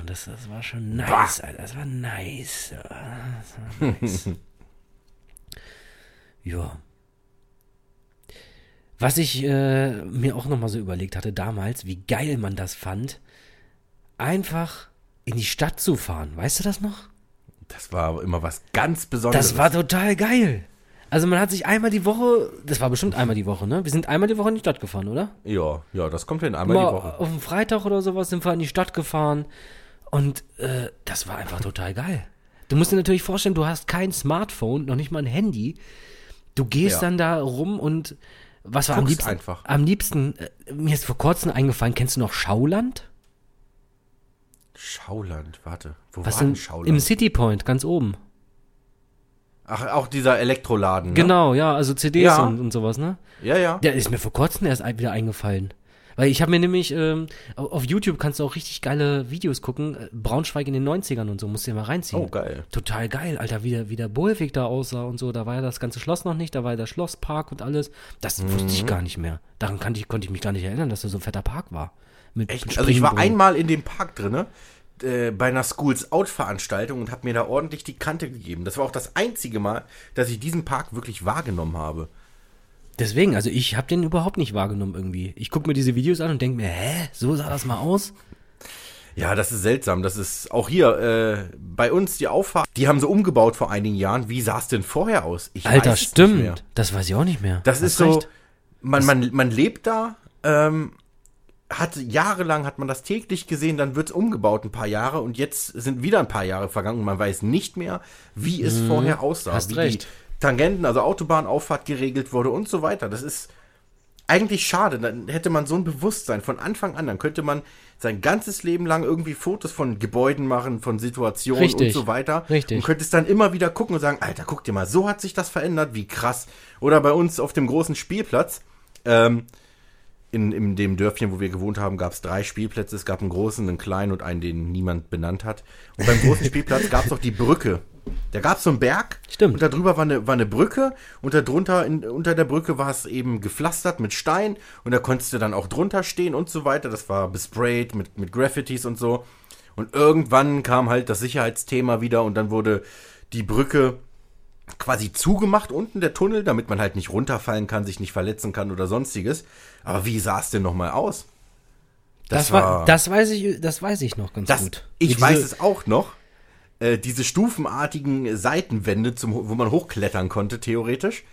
das, das war schon nice, Alter. Das war nice. Ja, Das war nice. Ja. Was ich äh, mir auch nochmal so überlegt hatte damals, wie geil man das fand, einfach in die Stadt zu fahren. Weißt du das noch? Das war immer was ganz Besonderes. Das war total geil. Also man hat sich einmal die Woche, das war bestimmt einmal die Woche, ne? Wir sind einmal die Woche in die Stadt gefahren, oder? ja, ja, das kommt hin, einmal Mal die Woche. auf dem Freitag oder sowas sind wir in die Stadt gefahren und äh, das war einfach total geil. Du musst dir natürlich vorstellen, du hast kein Smartphone, noch nicht mal ein Handy. Du gehst Ja. dann da rum und was war am liebsten? einfach. Am liebsten, äh, mir ist vor kurzem eingefallen, kennst du noch Schauland? Schauland, warte. Wo Was war denn? Schauland? Im City Point, ganz oben. Ach, auch dieser Elektroladen, ne? Genau, ja, also CDs Ja. und, und sowas, ne? Ja, ja. Der ist mir vor kurzem erst wieder eingefallen. Weil ich habe mir nämlich, ähm, au- auf YouTube kannst du auch richtig geile Videos gucken. äh, Braunschweig in den 90ern und so, musst du dir mal reinziehen. Oh, geil. Total geil, Alter, wie der, wie der Bolweg da aussah und so. Da war ja das ganze Schloss noch nicht, da war ja der Schlosspark und alles. Das wusste Mhm. ich gar nicht mehr. Daran kann ich, konnte ich mich gar nicht erinnern, dass da so ein fetter Park war. Mit Echt? Also ich war einmal in dem Park drinne äh, bei einer Schools Out Veranstaltung und habe mir da ordentlich die Kante gegeben. Das war auch das einzige Mal, dass ich diesen Park wirklich wahrgenommen habe. Deswegen, also ich habe den überhaupt nicht wahrgenommen irgendwie. Ich gucke mir diese Videos an und denke mir, hä, so sah das mal aus? Ja, das ist seltsam. Das ist auch hier äh, bei uns die Auffahrt. Die haben sie umgebaut vor einigen Jahren. Wie sah es denn vorher aus? Ich Alter, stimmt. Das weiß ich auch nicht mehr. Das ist so, man, man, man lebt da, ähm, hat jahrelang hat man das täglich gesehen, dann wird es umgebaut ein paar Jahre und jetzt sind wieder ein paar Jahre vergangen und man weiß nicht mehr, wie es mhm, vorher aussah, hast wie recht. Tangenten, also Autobahnauffahrt geregelt wurde und so weiter. Das ist eigentlich schade. Dann hätte man so ein Bewusstsein von Anfang an, dann könnte man sein ganzes Leben lang irgendwie Fotos von Gebäuden machen, von Situationen Richtig. und so weiter. Richtig. Und könnte es dann immer wieder gucken und sagen, Alter, guck dir mal, so hat sich das verändert, wie krass. Oder bei uns auf dem großen Spielplatz, ähm, in, in dem Dörfchen, wo wir gewohnt haben, gab es drei Spielplätze. Es gab einen großen, einen kleinen und einen, den niemand benannt hat. Und beim großen Spielplatz gab es auch die Brücke. Da gab es so einen Berg. Stimmt. Und darüber war eine, war eine Brücke. Und darunter, in, unter der Brücke war es eben gepflastert mit Stein. Und da konntest du dann auch drunter stehen und so weiter. Das war besprayt mit, mit Graffitis und so. Und irgendwann kam halt das Sicherheitsthema wieder und dann wurde die Brücke quasi zugemacht unten der Tunnel, damit man halt nicht runterfallen kann, sich nicht verletzen kann oder sonstiges. Aber wie sah es denn nochmal aus? Das, das war, das weiß ich, das weiß ich noch ganz das, gut. Ich weiß es auch noch. Äh, diese stufenartigen Seitenwände, zum, wo man hochklettern konnte, theoretisch.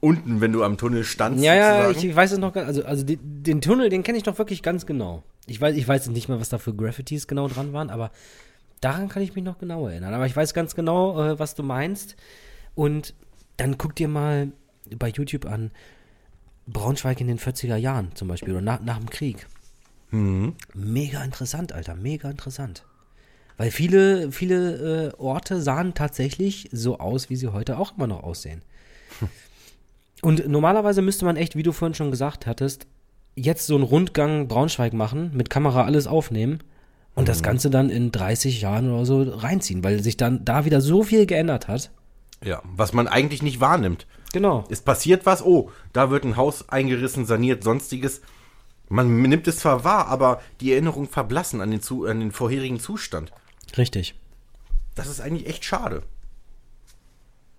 Unten, wenn du am Tunnel standst. Ja, ja, ich, ich, weiß es noch ganz, also, also den, den Tunnel, den kenne ich noch wirklich ganz genau. Ich weiß, ich weiß nicht mehr, was da für Graffitis genau dran waren, aber Daran kann ich mich noch genau erinnern. Aber ich weiß ganz genau, äh, was du meinst. Und dann guck dir mal bei YouTube an, Braunschweig in den 40er Jahren zum Beispiel oder nach, nach dem Krieg. Mhm. Mega interessant, Alter, mega interessant. Weil viele, viele äh, Orte sahen tatsächlich so aus, wie sie heute auch immer noch aussehen. Hm. Und normalerweise müsste man echt, wie du vorhin schon gesagt hattest, jetzt so einen Rundgang Braunschweig machen, mit Kamera alles aufnehmen und das mhm. Ganze dann in 30 Jahren oder so reinziehen, weil sich dann da wieder so viel geändert hat. Ja, was man eigentlich nicht wahrnimmt. Genau. Es passiert was, oh, da wird ein Haus eingerissen, saniert, sonstiges. Man nimmt es zwar wahr, aber die Erinnerungen verblassen an den, zu, an den vorherigen Zustand. Richtig. Das ist eigentlich echt schade.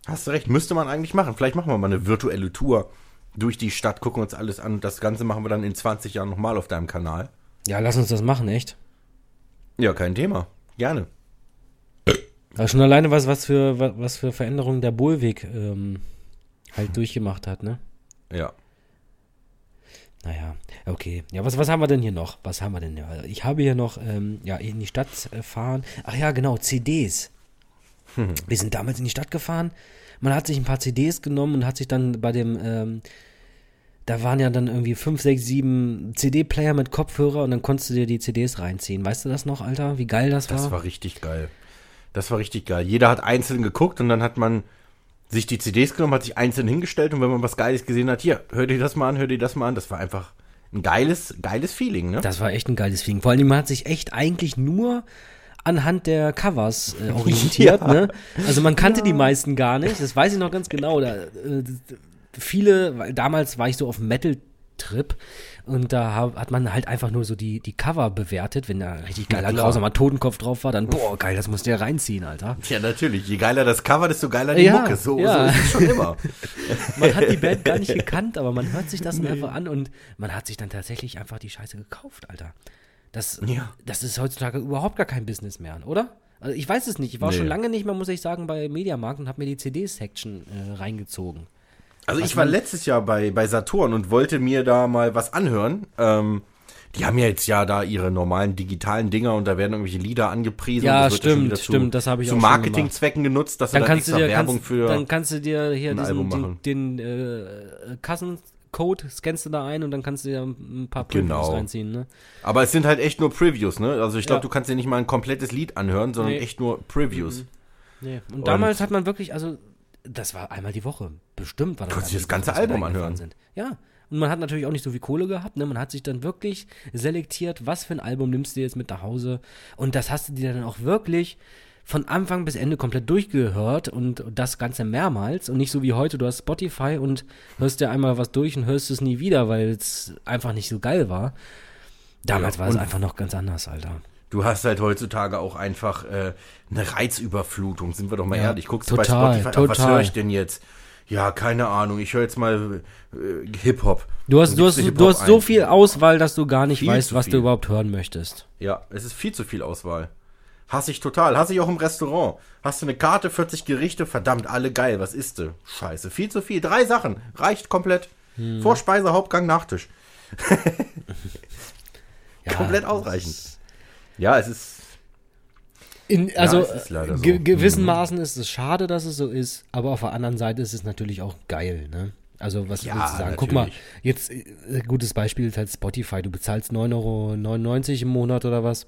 Hast du recht, müsste man eigentlich machen. Vielleicht machen wir mal eine virtuelle Tour durch die Stadt, gucken uns alles an. Das Ganze machen wir dann in 20 Jahren nochmal auf deinem Kanal. Ja, lass uns das machen, echt. Ja, kein Thema. Gerne. Aber schon alleine was, was für, was für Veränderungen der Bohlweg ähm, halt durchgemacht hat, ne? Ja. Naja, okay. Ja, was, was haben wir denn hier noch? Was haben wir denn? Ja, ich habe hier noch, ähm, ja, in die Stadt fahren. Ach ja, genau, CDs. Hm. Wir sind damals in die Stadt gefahren. Man hat sich ein paar CDs genommen und hat sich dann bei dem ähm, da waren ja dann irgendwie 5, 6, 7 CD-Player mit Kopfhörer und dann konntest du dir die CDs reinziehen. Weißt du das noch, Alter? Wie geil das war? Das war richtig geil. Das war richtig geil. Jeder hat einzeln geguckt und dann hat man sich die CDs genommen, hat sich einzeln hingestellt und wenn man was Geiles gesehen hat, hier, hör dir das mal an, hör dir das mal an. Das war einfach ein geiles, geiles Feeling, ne? Das war echt ein geiles Feeling. Vor allem, man hat sich echt eigentlich nur anhand der Covers äh, orientiert, ja. ne? Also man kannte ja. die meisten gar nicht, das weiß ich noch ganz genau. Da, äh, viele, weil damals war ich so auf Metal-Trip und da hat man halt einfach nur so die, die Cover bewertet. Wenn da richtig geiler, ja, grausamer Totenkopf drauf war, dann, boah, geil, das musst du ja reinziehen, Alter. Ja, natürlich. Je geiler das Cover, desto geiler die ja, Mucke. So, ja. so ist es schon immer. man hat die Band gar nicht gekannt, aber man hört sich das nee. einfach an und man hat sich dann tatsächlich einfach die Scheiße gekauft, Alter. Das, ja. das ist heutzutage überhaupt gar kein Business mehr, oder? Also ich weiß es nicht. Ich war nee. schon lange nicht mehr, muss ich sagen, bei Mediamarkt und habe mir die CD-Section äh, reingezogen. Also was ich war letztes Jahr bei, bei Saturn und wollte mir da mal was anhören. Ähm, die haben ja jetzt ja da ihre normalen digitalen Dinger und da werden irgendwelche Lieder angepriesen. Ja, das stimmt, ja zu, stimmt, das habe ich zu auch Marketingzwecken genutzt, dass dann du da kannst extra du dir, Werbung kannst, für Dann kannst du dir hier diesen, den, den äh, Kassencode scannst du da ein und dann kannst du dir ein paar Previews genau. reinziehen, ne? Aber es sind halt echt nur Previews, ne? Also ich glaube, Ja. du kannst dir nicht mal ein komplettes Lied anhören, sondern Nee. echt nur Previews. Mhm. Nee. Und, Und- damals hat man wirklich, also das war einmal die Woche. Bestimmt war das. Konntest du das ganze Woche, Album anhören? Sind. Ja. Und man hat natürlich auch nicht so viel Kohle gehabt, ne? Man hat sich dann wirklich selektiert, was für ein Album nimmst du jetzt mit nach Hause. Und das hast du dir dann auch wirklich von Anfang bis Ende komplett durchgehört und das Ganze mehrmals und nicht so wie heute, du hast Spotify und hörst dir einmal was durch und hörst es nie wieder, weil es einfach nicht so geil war. Damals Ja, war es einfach noch ganz anders, Alter. Du hast halt heutzutage auch einfach äh, eine Reizüberflutung, sind wir doch mal Ja, ehrlich. Guckst du total, bei Spotify, ach, was total. höre ich denn jetzt? ja, keine Ahnung, ich höre jetzt mal äh, Hip-Hop. Du hast, du hast, du hast so ein. viel Auswahl, dass du gar nicht Viel weißt, was viel. du überhaupt hören möchtest. Ja, es ist viel zu viel Auswahl. Hasse ich total. Hasse ich auch im Restaurant. Hast du eine Karte, 40 Gerichte, verdammt, alle geil. Was isst du? Scheiße, viel zu viel. Drei Sachen. Reicht komplett. Hm. Vorspeise, Hauptgang, Nachtisch. Ja, Komplett ausreichend. Ja, es ist. In, also es ist so. ge gewissen Mhm. Maßen ist es schade, dass es so ist, aber auf der anderen Seite ist es natürlich auch geil, ne? Also was Ja, willst du sagen? Guck mal, natürlich. jetzt äh, gutes Beispiel ist halt Spotify. Du bezahlst 9,99 Euro im Monat oder was?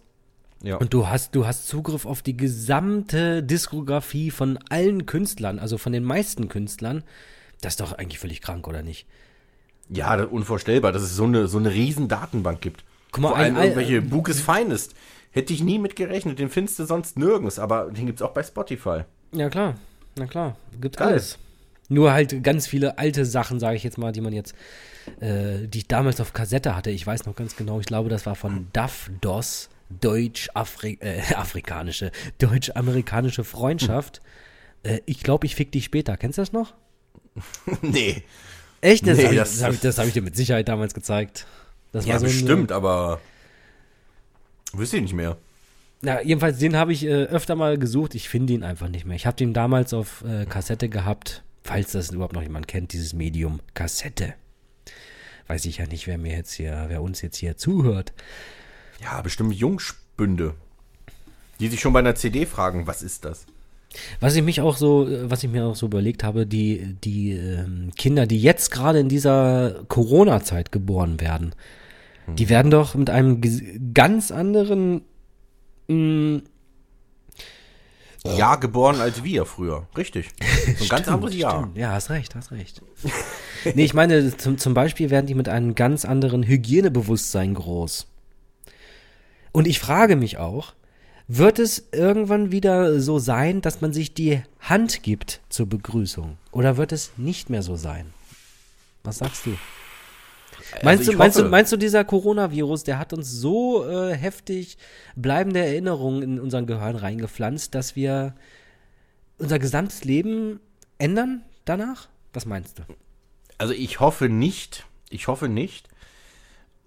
Ja. Und du hast, du hast Zugriff auf die gesamte Diskografie von allen Künstlern, also von den meisten Künstlern. Das ist doch eigentlich völlig krank, oder nicht? ja, das ist unvorstellbar, dass es so eine, so eine riesen Datenbank gibt. Guck mal, Vor ein- allem ein- irgendwelche Books Finest. Hätte ich nie mit gerechnet. Den findest du sonst nirgends, aber den gibt's auch bei Spotify. Ja, klar. Na klar. Gibt Geil. alles. Nur halt ganz viele alte Sachen, sage ich jetzt mal, die man jetzt, äh, die ich damals auf Kassette hatte. Ich weiß noch ganz genau, ich glaube, das war von DAF DOS, Deutsch-Afri äh, afrikanische, deutsch-amerikanische Freundschaft. Äh, ich glaube, ich fick dich später. Kennst du das noch? nee. Echt? Das Nee, habe ich, das- hab ich, das hab ich dir mit Sicherheit damals gezeigt. Das Ja, so ein- bestimmt, aber. Wüsste ich nicht mehr. Ja, jedenfalls, den habe ich äh, öfter mal gesucht. Ich finde ihn einfach nicht mehr. Ich habe den damals auf äh, Kassette gehabt, falls das überhaupt noch jemand kennt, dieses Medium Kassette. Weiß ich ja nicht, wer mir jetzt hier, wer uns jetzt hier zuhört. Ja, bestimmt Jungspünde. Die sich schon bei einer CD fragen, was ist das? Was ich mich auch so, äh, was ich mir auch so überlegt habe, die, die ähm, Kinder, die jetzt gerade in dieser Corona-Zeit geboren werden, die werden doch mit einem ganz anderen mh, Jahr geboren als wir früher. Richtig. So ein ganz anderes Jahr. Stimmt. Ja, hast recht, hast recht. nee, ich meine, zum, zum Beispiel werden die mit einem ganz anderen Hygienebewusstsein groß. Und ich frage mich auch, wird es irgendwann wieder so sein, dass man sich die Hand gibt zur Begrüßung? Oder wird es nicht mehr so sein? Was sagst du? Meinst, Also du, meinst, du, meinst du, dieser Coronavirus, der hat uns so äh, heftig bleibende Erinnerungen in unseren Gehirn reingepflanzt, dass wir unser gesamtes Leben ändern danach? Was meinst du? Also ich hoffe nicht. Ich hoffe nicht.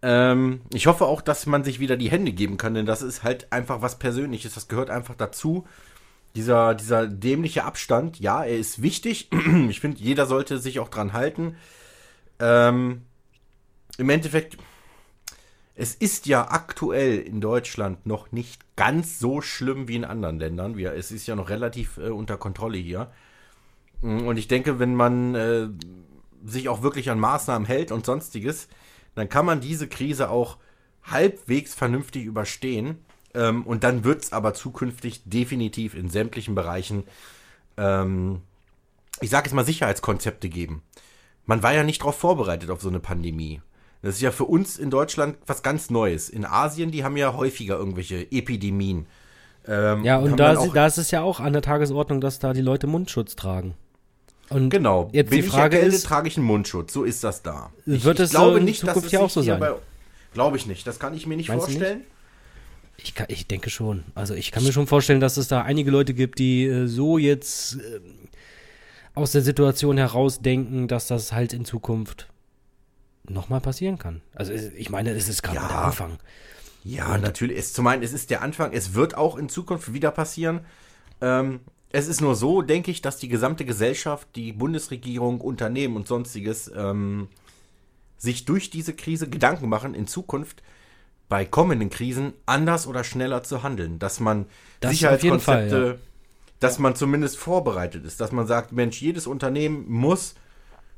Ähm, ich hoffe auch, dass man sich wieder die Hände geben kann, denn das ist halt einfach was Persönliches. Das gehört einfach dazu. Dieser, dieser dämliche Abstand, ja, er ist wichtig. Ich finde, jeder sollte sich auch dran halten. Ähm, Im Endeffekt, es ist ja aktuell in Deutschland noch nicht ganz so schlimm wie in anderen Ländern. Wir, es ist ja noch relativ äh, unter Kontrolle hier. Und ich denke, wenn man äh, sich auch wirklich an Maßnahmen hält und sonstiges, dann kann man diese Krise auch halbwegs vernünftig überstehen. Ähm, und dann wird es aber zukünftig definitiv in sämtlichen Bereichen, ähm, ich sage jetzt mal, Sicherheitskonzepte geben. Man war ja nicht darauf vorbereitet auf so eine Pandemie. Das ist ja für uns in Deutschland was ganz Neues. In Asien, die haben ja häufiger irgendwelche Epidemien. Ähm, Ja, und da, da ist es ja auch an der Tagesordnung, dass da die Leute Mundschutz tragen. Und Genau. Jetzt Bin die Frage ich erkältet, ist- trage ich einen Mundschutz. So ist das da. Wird ich es so in Zukunft es hier auch so sein? Glaube ich nicht. Das kann ich mir nicht Meinst vorstellen. ich, kann, ich denke schon. Also ich kann mir schon vorstellen, dass es da einige Leute gibt, die äh, so jetzt äh, aus der Situation herausdenken, dass das halt in Zukunft nochmal passieren kann. Also ich meine, es ist gerade Ja. der Anfang. Ja, natürlich. Es, zu meinen, es ist der Anfang. Es wird auch in Zukunft wieder passieren. Ähm, es ist nur so, denke ich, dass die gesamte Gesellschaft, die Bundesregierung, Unternehmen und sonstiges ähm, sich durch diese Krise Gedanken machen, in Zukunft bei kommenden Krisen anders oder schneller zu handeln. Dass man Das jeden Fall, Sicherheitskonzepte, dass man zumindest vorbereitet ist. Dass man sagt, Mensch, jedes Unternehmen muss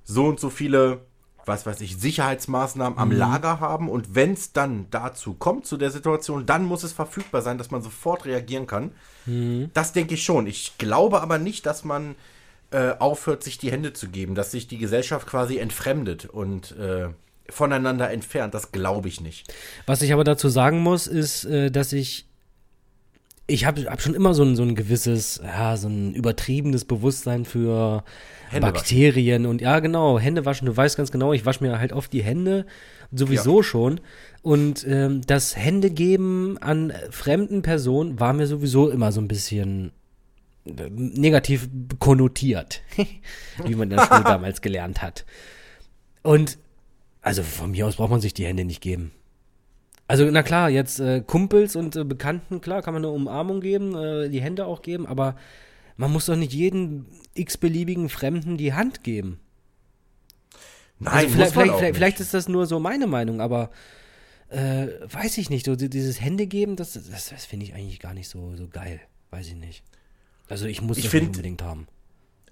so und so viele, was weiß ich, Sicherheitsmaßnahmen am Lager haben und wenn es dann dazu kommt, zu der Situation, dann muss es verfügbar sein, dass man sofort reagieren kann. Das denke ich schon. Ich glaube aber nicht, dass man äh, aufhört, sich die Hände zu geben, dass sich die Gesellschaft quasi entfremdet und äh, voneinander entfernt. Das glaube ich nicht. Was ich aber dazu sagen muss, ist, äh, dass ich ich habe hab schon immer so ein, so ein gewisses, ja, so ein übertriebenes Bewusstsein für Hände waschen. Bakterien und ja, genau, Hände waschen. Du weißt ganz genau, ich wasche mir halt oft die Hände, sowieso schon. Und ähm, das Händegeben an fremden Personen war mir sowieso immer so ein bisschen negativ konnotiert, wie man das damals gelernt hat. Und also von mir aus braucht man sich die Hände nicht geben. Also na klar, jetzt äh, Kumpels und äh, Bekannten, klar, kann man eine Umarmung geben, äh, die Hände auch geben, aber man muss doch nicht jeden x-beliebigen Fremden die Hand geben. Nein, Also vielleicht, vielleicht, vielleicht, vielleicht ist das nur so meine Meinung, aber äh, weiß ich nicht. So die- dieses Hände geben, das, das, das finde ich eigentlich gar nicht so, so geil. Weiß ich nicht. Also ich muss Ich das find- nicht unbedingt haben.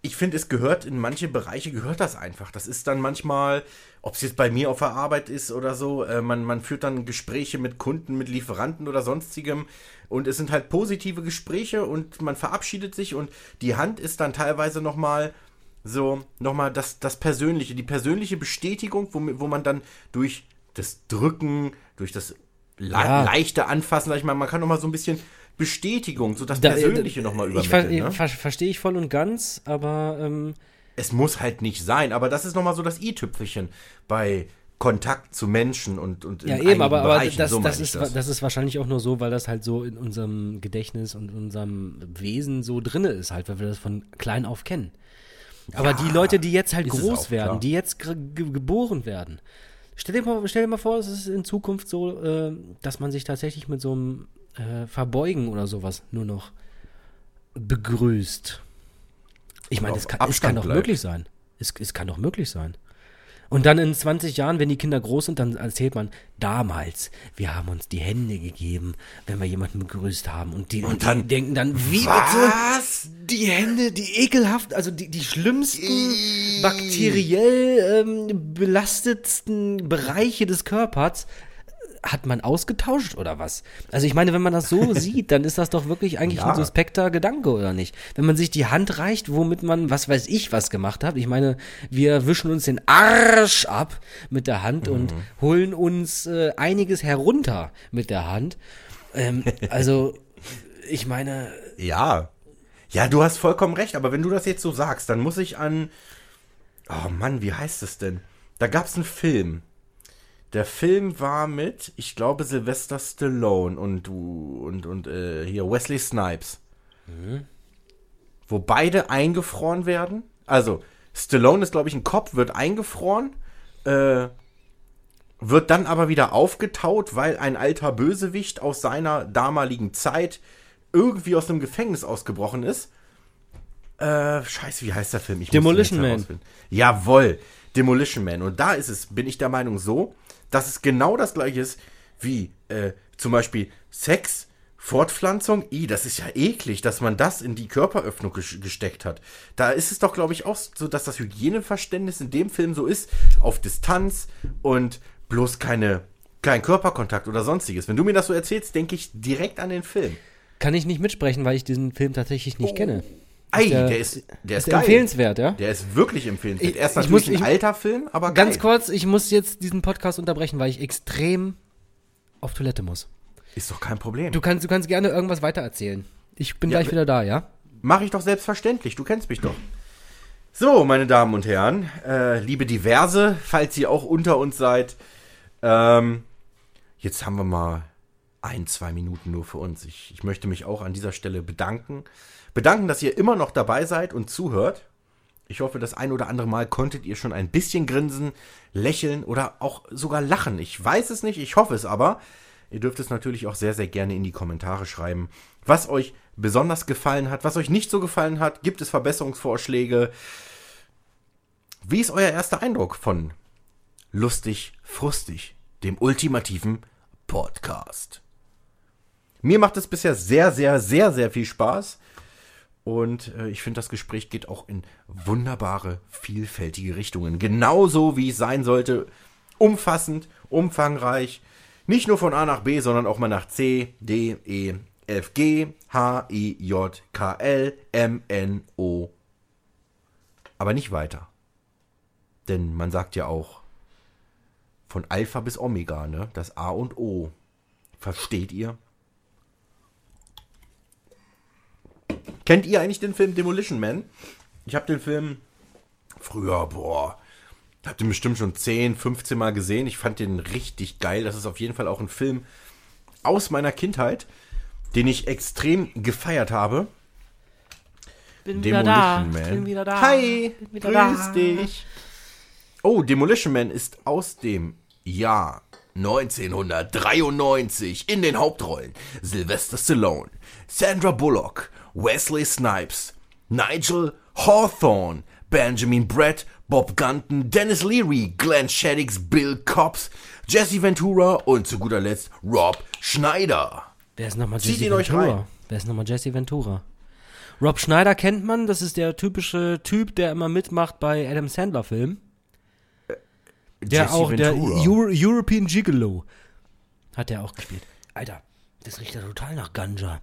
Ich finde, es gehört in manche Bereiche gehört das einfach. Das ist dann manchmal, ob es jetzt bei mir auf der Arbeit ist oder so, äh, man, man führt dann Gespräche mit Kunden, mit Lieferanten oder sonstigem und es sind halt positive Gespräche und man verabschiedet sich und die Hand ist dann teilweise nochmal so, nochmal das, das Persönliche, die persönliche Bestätigung, wo, wo man dann durch das Drücken, durch das le Ja. leichte Anfassen, sag ich mal, man kann nochmal so ein bisschen Bestätigung, so das Da- Persönliche nochmal Ich ver übermitteln. Ne? ver verstehe ich voll und ganz, aber ähm, es muss halt nicht sein, aber das ist nochmal so das i-Tüpfelchen bei Kontakt zu Menschen und, und ja eben, aber, aber das, so das, ich ist, das. ist wahrscheinlich auch nur so, weil das halt so in unserem Gedächtnis und unserem Wesen so drinne ist, halt, weil wir das von klein auf kennen. Aber die Leute, die jetzt halt groß auch, werden, klar. die jetzt ge geboren werden, stell dir, mal, stell dir mal vor, es ist in Zukunft so, äh, dass man sich tatsächlich mit so einem äh, Verbeugen oder sowas nur noch begrüßt. Ich meine, es kann, es kann doch möglich sein. Es, es kann doch möglich sein. Und dann in 20 Jahren, wenn die Kinder groß sind, dann erzählt man, damals, wir haben uns die Hände gegeben, wenn wir jemanden begrüßt haben. Und die, und dann- die denken dann, wie Was? bitte? Die Hände, die ekelhaft, also die, die schlimmsten, bakteriell ähm, belastetsten Bereiche des Körpers hat man ausgetauscht oder was? Also ich meine, wenn man das so sieht, dann ist das doch wirklich eigentlich Ja. ein suspekter Gedanke, oder nicht? Wenn man sich die Hand reicht, womit man, was weiß ich, was gemacht hat. Ich meine, wir wischen uns den Arsch ab mit der Hand und holen uns äh, einiges herunter mit der Hand. Ähm, also, ich meine, Ja. Ja, du hast vollkommen recht, aber wenn du das jetzt so sagst, dann muss ich an. Oh Mann, wie heißt es denn? Da gab es einen Film. Der Film war mit, ich glaube, Sylvester Stallone und und und äh, hier Wesley Snipes. Wo beide eingefroren werden. Also, Stallone ist, glaube ich, ein Kopf, wird eingefroren, äh, wird dann aber wieder aufgetaut, weil ein alter Bösewicht aus seiner damaligen Zeit irgendwie aus einem Gefängnis ausgebrochen ist. Äh, scheiße, wie heißt der Film? Ich Demolition Man. Jawohl, Demolition Man. Und da ist es, bin ich der Meinung so, dass es genau das gleiche ist wie äh, zum Beispiel Sex, Fortpflanzung. I, das ist ja eklig, dass man das in die Körperöffnung ges- gesteckt hat. Da ist es doch, glaube ich, auch so, dass das Hygieneverständnis in dem Film so ist, auf Distanz und bloß keine, kein Körperkontakt oder sonstiges. Wenn du mir das so erzählst, denke ich direkt an den Film. kann ich nicht mitsprechen, weil ich diesen Film tatsächlich nicht kenne. Ei, der- der, ist, der ist, Ist geil. empfehlenswert, ja? Der ist wirklich empfehlenswert. Er ist ich natürlich muss- ich- ein alter Film, aber Ganz geil. kurz, ich muss jetzt diesen Podcast unterbrechen, weil ich extrem auf Toilette muss. Ist doch kein Problem. Du kannst, du kannst gerne irgendwas weiter erzählen. Ich bin Ja, gleich wieder da, ja? Mach ich doch selbstverständlich, du kennst mich doch. So, meine Damen und Herren, äh, liebe Diverse, falls ihr auch unter uns seid, ähm, jetzt haben wir mal ein, zwei Minuten nur für uns. Ich, ich möchte mich auch an dieser Stelle bedanken. Bedanken, dass ihr immer noch dabei seid und zuhört. Ich hoffe, das ein oder andere Mal konntet ihr schon ein bisschen grinsen, lächeln oder auch sogar lachen. Ich weiß es nicht, ich hoffe es aber. Ihr dürft es natürlich auch sehr, sehr gerne in die Kommentare schreiben, was euch besonders gefallen hat, was euch nicht so gefallen hat. Gibt es Verbesserungsvorschläge? Wie ist euer erster Eindruck von Lustig, Frustig, dem ultimativen Podcast? Mir macht es bisher sehr, sehr, sehr, sehr viel Spaß. Und äh, ich finde, das Gespräch geht auch in wunderbare, vielfältige Richtungen. Genauso wie es sein sollte. Umfassend, umfangreich. Nicht nur von A nach B, sondern auch mal nach C, D, E, F, G, H, I, J, K, L, M, N, O. Aber nicht weiter. Denn man sagt ja auch von Alpha bis Omega, ne? Das A und O. Versteht ihr? Kennt ihr eigentlich den Film Demolition Man? Ich habe den Film früher, boah, hab den bestimmt schon 10, 15 Mal gesehen. Ich fand den richtig geil. Das ist auf jeden Fall auch ein Film aus meiner Kindheit, den ich extrem gefeiert habe. Bin wieder da. Demolition Man. Bin wieder da. Hi, Bin wieder grüß da. dich. Oh, Demolition Man ist aus dem Jahr 1993 in den Hauptrollen Sylvester Stallone, Sandra Bullock, Wesley Snipes, Nigel Hawthorne, Benjamin Brett, Bob Gunton, Dennis Leary, Glenn Shaddix, Bill Cobbs, Jesse Ventura und zu guter Letzt Rob Schneider. Wer ist nochmal Jesse ihn euch Ventura? rein. Wer ist nochmal Jesse Ventura? Rob Schneider kennt man, das ist der typische Typ, der immer mitmacht bei Adam Sandler Filmen. Der Jesse auch, der Ventura. Euro European Gigolo hat der auch gespielt. Alter, das riecht ja total nach Ganja.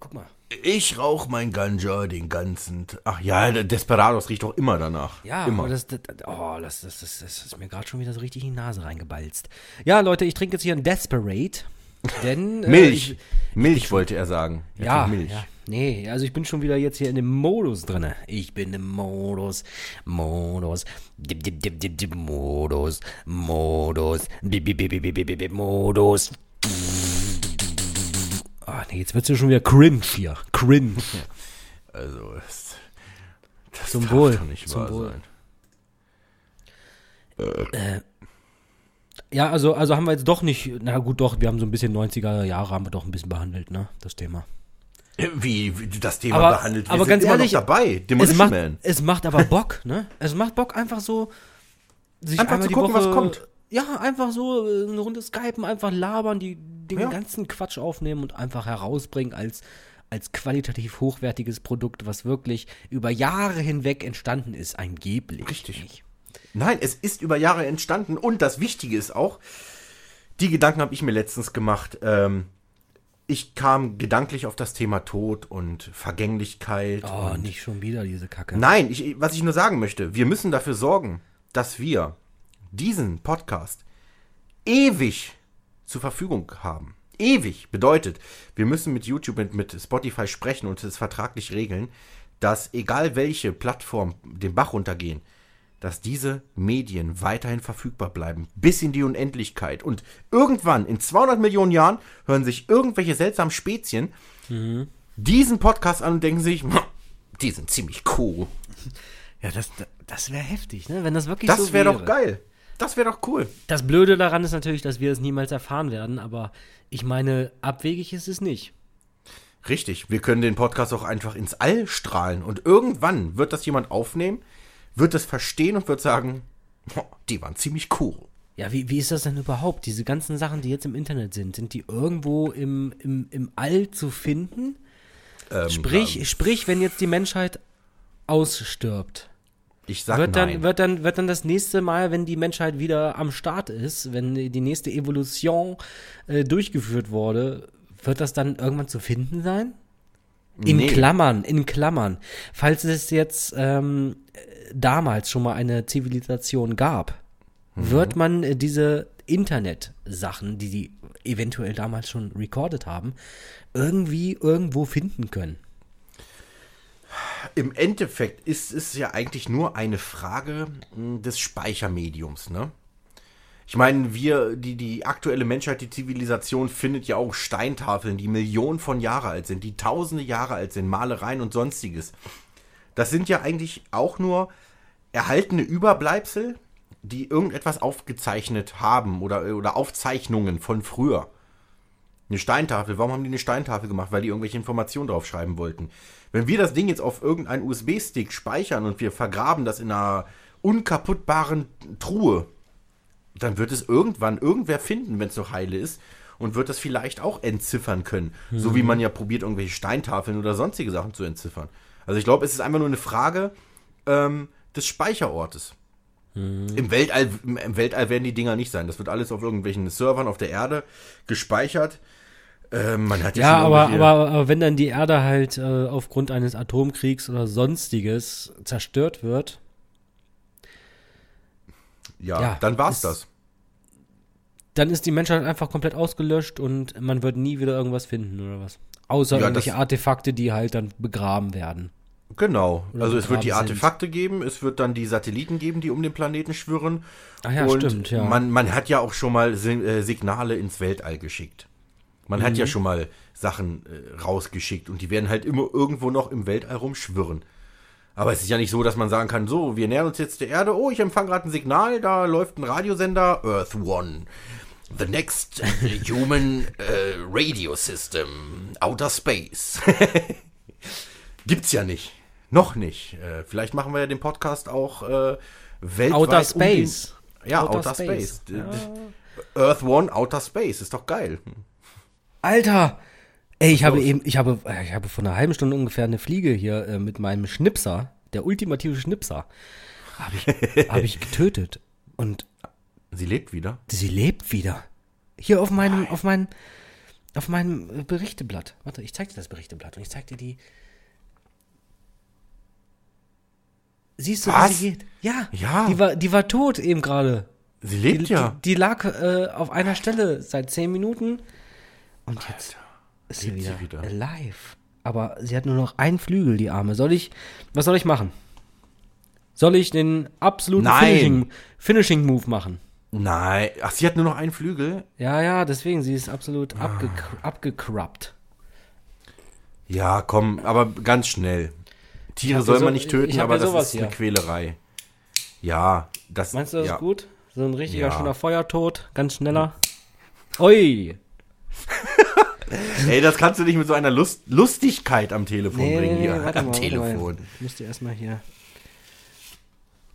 Guck mal. Ich rauch mein Ganja den ganzen T Ach ja, der Desperados riecht doch immer danach. Ja, immer. das, das, oh, das, das, das, das ist mir gerade schon wieder so richtig in die Nase reingebalzt. Ja, Leute, ich trinke jetzt hier ein Desperate, denn... äh, Milch. ich, Milch wollte er sagen. Er ja, Milch. ja, nee, also ich bin schon wieder jetzt hier in dem Modus drinne. Ich bin im Modus, Modus, dip, dip, dip, dip, dip, Modus, Modus, bip, bip, bip, bip, bip, bip, Modus. Ah, nee, jetzt wird's ja schon wieder cringe hier. Cringe. Also, das, das Zum darf Wohl, doch nicht zum wahr Wohl. sein. Ja, also, also haben wir jetzt doch nicht, na gut, doch, wir haben so ein bisschen 90er Jahre haben wir doch ein bisschen behandelt, ne, das Thema. Wie, wie das Thema Aber- behandelt. Wir aber sind ganz immer ehrlich, noch dabei. Es Demolition macht, Man. es macht aber Bock, ne? Es macht Bock einfach so, sich Einfach zu gucken, Woche, was kommt. Ja, einfach so äh, eine Runde Skypen, einfach labern, die den Ja. ganzen Quatsch aufnehmen und einfach herausbringen als als qualitativ hochwertiges Produkt, was wirklich über Jahre hinweg entstanden ist, angeblich. Richtig. Nicht? Nein, es ist über Jahre entstanden und das Wichtige ist auch, die Gedanken habe ich mir letztens gemacht. Ähm, ich kam gedanklich auf das Thema Tod und Vergänglichkeit. Oh, und nicht schon wieder diese Kacke. Nein, ich, was ich nur sagen möchte, wir müssen dafür sorgen, dass wir diesen Podcast ewig zur Verfügung haben. Ewig bedeutet, wir müssen mit YouTube und mit Spotify sprechen und es vertraglich regeln, dass egal welche Plattform den Bach runtergehen, dass diese Medien weiterhin verfügbar bleiben, bis in die Unendlichkeit. Und irgendwann, in 200 Millionen Jahren, hören sich irgendwelche seltsamen Spezien diesen Podcast an und denken sich, "Hm, die sind ziemlich cool. Ja, das, das wäre heftig, ne? Wenn das wirklich Das so wäre wäre doch geil. Das wäre doch cool. Das Blöde daran ist natürlich, dass wir es niemals erfahren werden, aber ich meine, abwegig ist es nicht. Richtig, wir können den Podcast auch einfach ins All strahlen und irgendwann wird das jemand aufnehmen, wird es verstehen und wird sagen, "Oh, die waren ziemlich cool. Ja, wie, wie ist das denn überhaupt? Diese ganzen Sachen, die jetzt im Internet sind, sind die irgendwo im, im, im All zu finden? Ähm, sprich, sprich, wenn jetzt die Menschheit ausstirbt, Ich sag wird nein. dann, wird, dann, wird dann das nächste Mal, wenn die Menschheit wieder am Start ist, wenn die nächste Evolution äh, durchgeführt wurde, wird das dann irgendwann zu finden sein? In Nee. Klammern, in Klammern. Falls es jetzt ähm, äh, damals schon mal eine Zivilisation gab, Mhm. wird man äh, diese Internet-Sachen, die die eventuell damals schon recorded haben, irgendwie irgendwo finden können. Im Endeffekt ist es ja eigentlich nur eine Frage mh, des Speichermediums, ne? Ich meine, wir, die, die aktuelle Menschheit, die Zivilisation findet ja auch Steintafeln, die Millionen von Jahre alt sind, die tausende Jahre alt sind, Malereien und sonstiges. Das sind ja eigentlich auch nur erhaltene Überbleibsel, die irgendetwas aufgezeichnet haben oder, oder Aufzeichnungen von früher. Eine Steintafel, warum haben die eine Steintafel gemacht? Weil die irgendwelche Informationen draufschreiben wollten. Wenn wir das Ding jetzt auf irgendeinen USB-Stick speichern und wir vergraben das in einer unkaputtbaren Truhe, dann wird es irgendwann irgendwer finden, wenn es noch heile ist und wird das vielleicht auch entziffern können. So wie man ja probiert, irgendwelche Steintafeln oder sonstige Sachen zu entziffern. Also ich glaube, es ist einfach nur eine Frage ähm, des Speicherortes. Im, Weltall, im Weltall werden die Dinger nicht sein. Das wird alles auf irgendwelchen Servern auf der Erde gespeichert. Ähm, man hat Ja, schon aber, aber, aber wenn dann die Erde halt äh, aufgrund eines Atomkriegs oder sonstiges zerstört wird, ja, ja, dann war's ist- das. dann ist die Menschheit einfach komplett ausgelöscht und man wird nie wieder irgendwas finden oder was. Außer Ja, irgendwelche das- Artefakte, die halt dann begraben werden. Genau. Oder also es wird die begraben sind. Artefakte geben, es wird dann die Satelliten geben, die um den Planeten schwirren. Ach ja, und stimmt, ja. Man, man hat ja auch schon mal äh, Signale ins Weltall geschickt. Man hat ja schon mal Sachen äh, rausgeschickt und die werden halt immer irgendwo noch im Weltall rumschwirren. Aber es ist ja nicht so, dass man sagen kann, so, wir nähern uns jetzt der Erde, oh, ich empfange gerade ein Signal, da läuft ein Radiosender, Earth One. The next human äh, radio system, outer space. Gibt's ja nicht. Noch nicht. Äh, vielleicht machen wir ja den Podcast auch äh, weltweit. Outer Space. Um den, ja, Outer Outer, Space. Space. D- Earth One, Outer Space. Ist doch geil. Alter! Ey, ich habe eben, ich habe, äh, ich habe vor einer halben Stunde ungefähr eine Fliege hier äh, mit meinem Schnipser, der ultimative Schnipser, habe ich, habe ich getötet. Und Sie lebt wieder. sie lebt wieder. Hier auf meinem, auf meinem, auf meinem äh, Berichteblatt. Warte, ich zeig dir das Berichteblatt und ich zeig dir die. Siehst du, Was? wie sie geht? Ja. Ja. Die war, die war tot eben gerade. Sie Die, lebt ja. die, die lag äh, auf einer Stelle seit zehn Minuten und jetzt ist sie wieder, sie wieder. alive. Aber sie hat nur noch einen Flügel, die Arme. Soll ich, was soll ich machen? Soll ich den absoluten. Finishing, Finishing Move machen? Nein. Ach, sie hat nur noch einen Flügel? Ja, ja, deswegen, sie ist absolut Ah. abge abgecruppt. Ja, komm, aber ganz schnell. Tiere soll hier man so- nicht töten, aber das ist eine hier. Quälerei. Ja, das Meinst du das ja. ist gut? So ein richtiger Ja. schöner Feuertod, ganz schneller. Ui! Ey, das kannst du nicht mit so einer Lust Lustigkeit am Telefon Nee, bringen nee, hier. warte am mal, Telefon. mal. Ich müsste erstmal hier.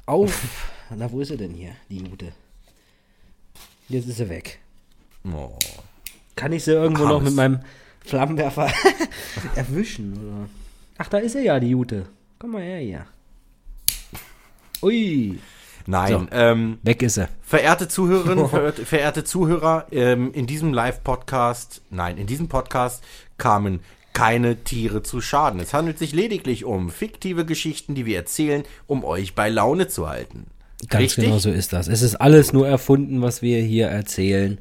Auf! Na, wo ist sie denn hier, die gute? Jetzt ist sie weg. Oh. Kann ich sie irgendwo noch Armes. mit meinem Flammenwerfer erwischen? Oder? Ach, da ist sie ja, die Jute. Komm mal her hier. Ui! Nein, So. ähm, Weg ist sie. verehrte Zuhörerinnen, verehrte, verehrte Zuhörer, ähm, in diesem Live-Podcast, nein, in diesem Podcast kamen keine Tiere zu Schaden. Es handelt sich lediglich um fiktive Geschichten, die wir erzählen, um euch bei Laune zu halten. Ganz Richtig? genau so ist das. Es ist alles nur erfunden, was wir hier erzählen.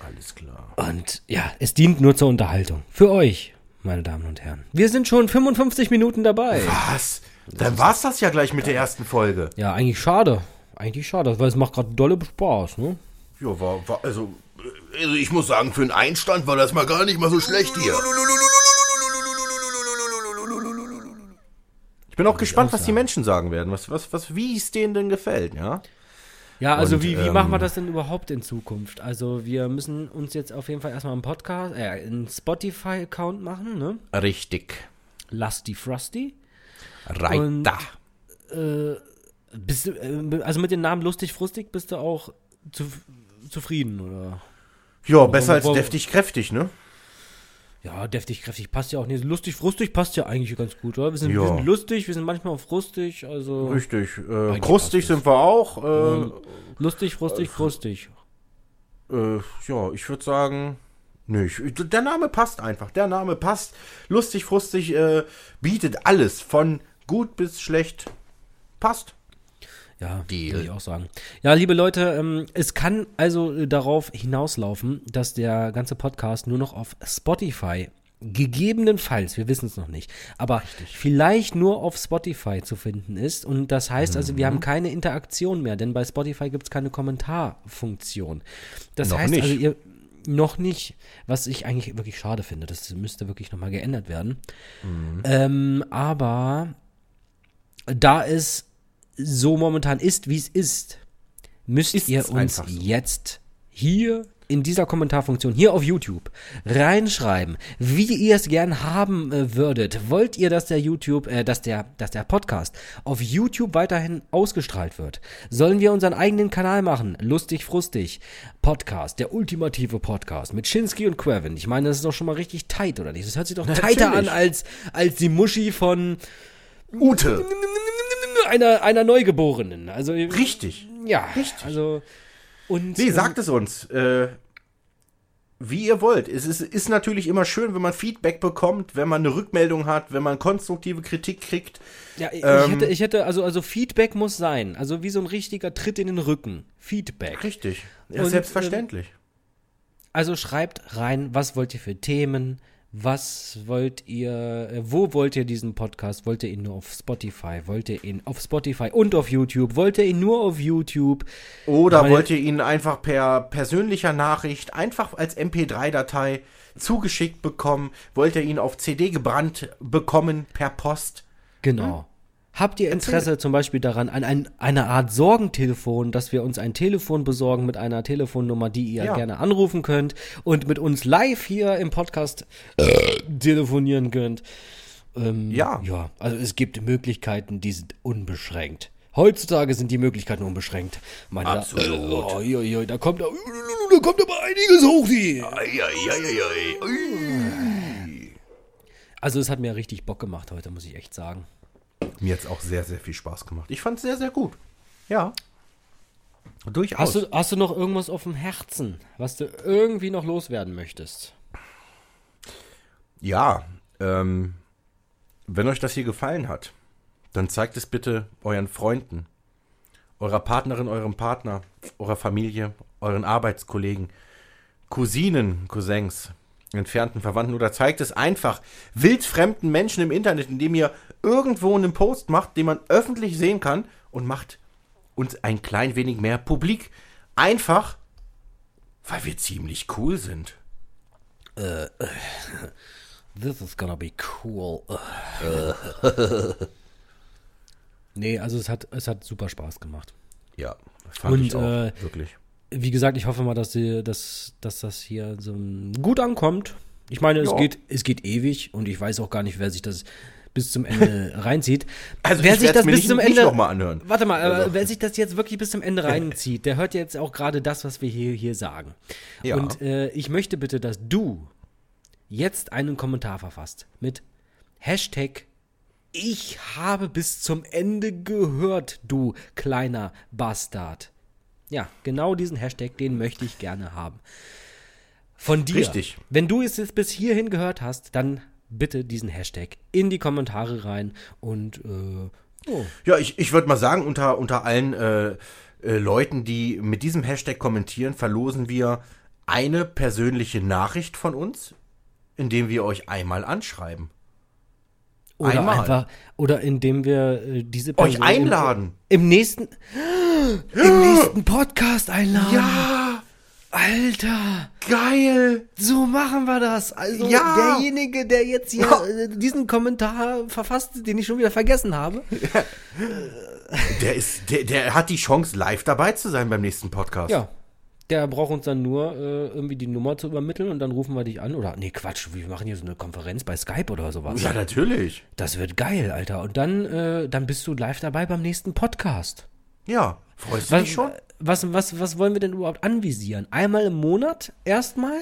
Alles klar. Und ja, es dient nur zur Unterhaltung. Für euch, meine Damen und Herren. Wir sind schon 55 Minuten dabei. Was? Dann war's das ja gleich mit der ersten Folge. Ja, eigentlich schade. Eigentlich schade, weil es macht gerade dolle Spaß, ne? Ja, war, war also, also ich muss sagen, für einen Einstand war das mal gar nicht mal so schlecht hier. Ich bin auch gespannt, was die Menschen sagen werden, was, was, was, wie es denen denn gefällt, ja? Ja, also Und, wie, wie ähm, machen wir das denn überhaupt in Zukunft? Also wir müssen uns jetzt auf jeden Fall erstmal einen Podcast, äh, einen Spotify-Account machen, ne? Richtig. Lusty Frosty. Reiter. Bist du, äh, also mit dem Namen Lustig Frustig bist du auch zu, zufrieden, oder? Ja, besser als deftig kräftig, ne? Ja, deftig, kräftig passt ja auch nicht. Lustig, frustig passt ja eigentlich ganz gut, oder? Wir sind, Ja. wir sind lustig, wir sind manchmal auch frustig, also Richtig. Äh, krustig sind wir auch. Äh, lustig, frustig, frustig. äh, ja, ich würde sagen, nö, ich, der Name passt einfach. Der Name passt. Lustig, frustig, äh, bietet alles von gut bis schlecht. Passt. Ja, Deal. würde ich auch sagen. Ja, liebe Leute, ähm, es kann also äh, darauf hinauslaufen, dass der ganze Podcast nur noch auf Spotify gegebenenfalls, wir wissen es noch nicht, aber vielleicht nur auf Spotify zu finden ist. Und das heißt also, wir haben keine Interaktion mehr, denn bei Spotify gibt es keine Kommentarfunktion. Das Noch heißt nicht. also, ihr noch nicht, was ich eigentlich wirklich schade finde, das müsste wirklich nochmal geändert werden. Ähm, aber da es so momentan ist, wie es ist, müsst Ist's ihr uns so. jetzt hier in dieser Kommentarfunktion hier auf YouTube reinschreiben, wie ihr es gern haben äh, würdet. Wollt ihr, dass der YouTube, äh, dass der, dass der Podcast auf YouTube weiterhin ausgestrahlt wird? Sollen wir unseren eigenen Kanal machen? Lustig, frustig. Podcast, der ultimative Podcast mit Schinsky und Quevin. Ich meine, das ist doch schon mal richtig tight, oder nicht? Das hört sich doch tighter an Natürlich. als, als die Muschi von Ute. Einer, einer Neugeborenen. Also, Richtig. ja, also, und. Nee, ähm, sagt es uns. Äh, wie ihr wollt. Es ist, ist natürlich immer schön, wenn man Feedback bekommt, wenn man eine Rückmeldung hat, wenn man konstruktive Kritik kriegt. Ja, ich, Ähm, hätte, ich hätte, also, also Feedback muss sein. Also wie so ein richtiger Tritt in den Rücken. Feedback. Richtig. Ja, Und, selbstverständlich. Also schreibt rein, was wollt ihr für Themen? Was wollt ihr, äh, wo wollt ihr diesen Podcast? Wollt ihr ihn nur auf Spotify? Wollt ihr ihn auf Spotify und auf YouTube? Wollt ihr ihn nur auf YouTube? Oder wollt ihr ihn einfach per persönlicher Nachricht, einfach als MP3-Datei zugeschickt bekommen? Wollt ihr ihn auf CD gebrannt bekommen per Post? Genau. Habt ihr Interesse zum Beispiel daran, an ein, einer Art Sorgentelefon, dass wir uns ein Telefon besorgen mit einer Telefonnummer, die ihr Ja. gerne anrufen könnt und mit uns live hier im Podcast telefonieren könnt? Ähm, Ja. Ja, also es gibt Möglichkeiten, die sind unbeschränkt. Heutzutage sind die Möglichkeiten unbeschränkt. Meine Da, Absolut. äh, oh, oi, oi, oi, da kommt da, da kommt aber einiges hoch, die. Also es hat mir richtig Bock gemacht heute, muss ich echt sagen. Mir hat's auch sehr, sehr viel Spaß gemacht. Ich fand's sehr, sehr gut. Ja. Durchaus. Hast du, hast du noch irgendwas auf dem Herzen, was du irgendwie noch loswerden möchtest? Ja, ähm, wenn euch das hier gefallen hat, dann zeigt es bitte euren Freunden, eurer Partnerin, eurem Partner, eurer Familie, euren Arbeitskollegen, Cousinen, Cousins, entfernten Verwandten oder zeigt es einfach wildfremden Menschen im Internet, indem ihr irgendwo einen Post macht, den man öffentlich sehen kann und macht uns ein klein wenig mehr publik. Einfach, weil wir ziemlich cool sind. This is gonna be cool. nee, also es hat, es hat super Spaß gemacht. Ja, fand Und, ich auch, äh, wirklich. Wie gesagt, ich hoffe mal, dass, die, dass, dass das hier so gut ankommt. Ich meine, es Ja. geht, es geht ewig und ich weiß auch gar nicht, wer sich das bis zum Ende reinzieht. Also wer ich sich das bis nicht- zum Ende noch mal anhören. Warte mal, Also. wer sich das jetzt wirklich bis zum Ende reinzieht, der hört jetzt auch gerade das, was wir hier, hier sagen. Ja. Und äh, ich möchte bitte, dass du jetzt einen Kommentar verfasst mit Hashtag Ich habe bis zum Ende gehört, du kleiner Bastard. Ja, genau diesen Hashtag, den möchte ich gerne haben. Von dir. Richtig. Wenn du es jetzt bis hierhin gehört hast, dann bitte diesen Hashtag in die Kommentare rein und äh, oh, Ja, ich, ich würde mal sagen, unter, unter allen äh, äh, Leuten, die mit diesem Hashtag kommentieren, verlosen wir eine persönliche Nachricht von uns, indem wir euch einmal anschreiben. Oder Einmal. einfach, oder indem wir äh, diese Euch Person einladen. Im, im nächsten, im nächsten Podcast einladen. Ja, Alter, geil. so machen wir das. Also Ja. derjenige, der jetzt hier Ja. äh, diesen Kommentar verfasst, den ich schon wieder vergessen habe. Der, ist, der, der hat die Chance, live dabei zu sein beim nächsten Podcast. Ja. Der braucht uns dann nur äh, irgendwie die Nummer zu übermitteln und dann rufen wir dich an. Oder, nee, Quatsch, wir machen hier so eine Konferenz bei Skype oder sowas. Ja, natürlich. Das wird geil, Alter. Und dann, äh, dann bist du live dabei beim nächsten Podcast. Ja, freust du Was, dich schon? was, was, was wollen wir denn überhaupt anvisieren? Einmal im Monat erstmal?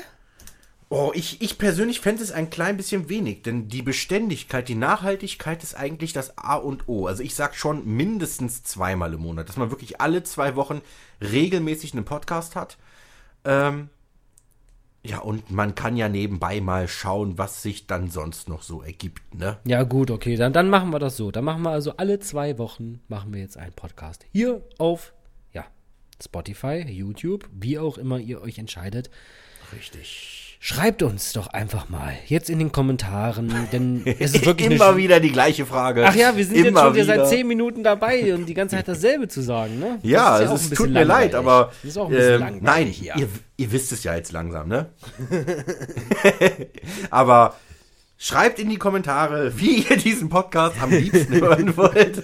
Oh, ich, ich persönlich fände es ein klein bisschen wenig, denn die Beständigkeit, die Nachhaltigkeit ist eigentlich das A und O. Also ich sag schon mindestens zweimal im Monat, dass man wirklich alle zwei Wochen regelmäßig einen Podcast hat. Ähm, ja, und man kann ja nebenbei mal schauen, was sich dann sonst noch so ergibt, ne? Ja, gut, okay. Dann, dann machen wir das so. Dann machen wir also alle zwei Wochen machen wir jetzt einen Podcast. Hier auf ja, Spotify, YouTube, wie auch immer ihr euch entscheidet. Richtig. Schreibt uns doch einfach mal jetzt in den Kommentaren, denn es ist wirklich Immer wieder die gleiche Frage. Ach ja, wir sind jetzt Immer schon wieder seit zehn Minuten dabei und die ganze Zeit dasselbe zu sagen, ne? Ja, ist es ist- tut mir leid, aber Das ist auch ein bisschen langweilig nein, hier. ihr, ihr wisst es ja jetzt langsam, ne? aber schreibt in die Kommentare, wie ihr diesen Podcast am liebsten hören wollt.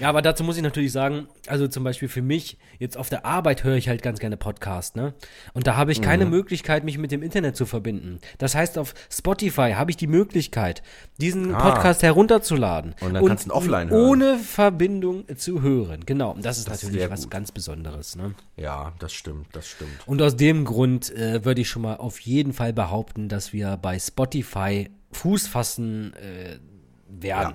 Ja, aber dazu muss ich natürlich sagen, also zum Beispiel für mich, jetzt auf der Arbeit höre ich halt ganz gerne Podcast, ne? Und da habe ich keine Mhm. Möglichkeit, mich mit dem Internet zu verbinden. Das heißt, auf Spotify habe ich die Möglichkeit, diesen Ah. Podcast herunterzuladen. Und dann kannst du ihn offline hören. Ohne Verbindung zu hören. Genau. Und das ist Das ist natürlich sehr was ganz Besonderes, ne? ja, das stimmt, das stimmt. Und aus dem Grund äh, würde ich schon mal auf jeden Fall behaupten, dass wir bei Spotify Fuß fassen äh, werden.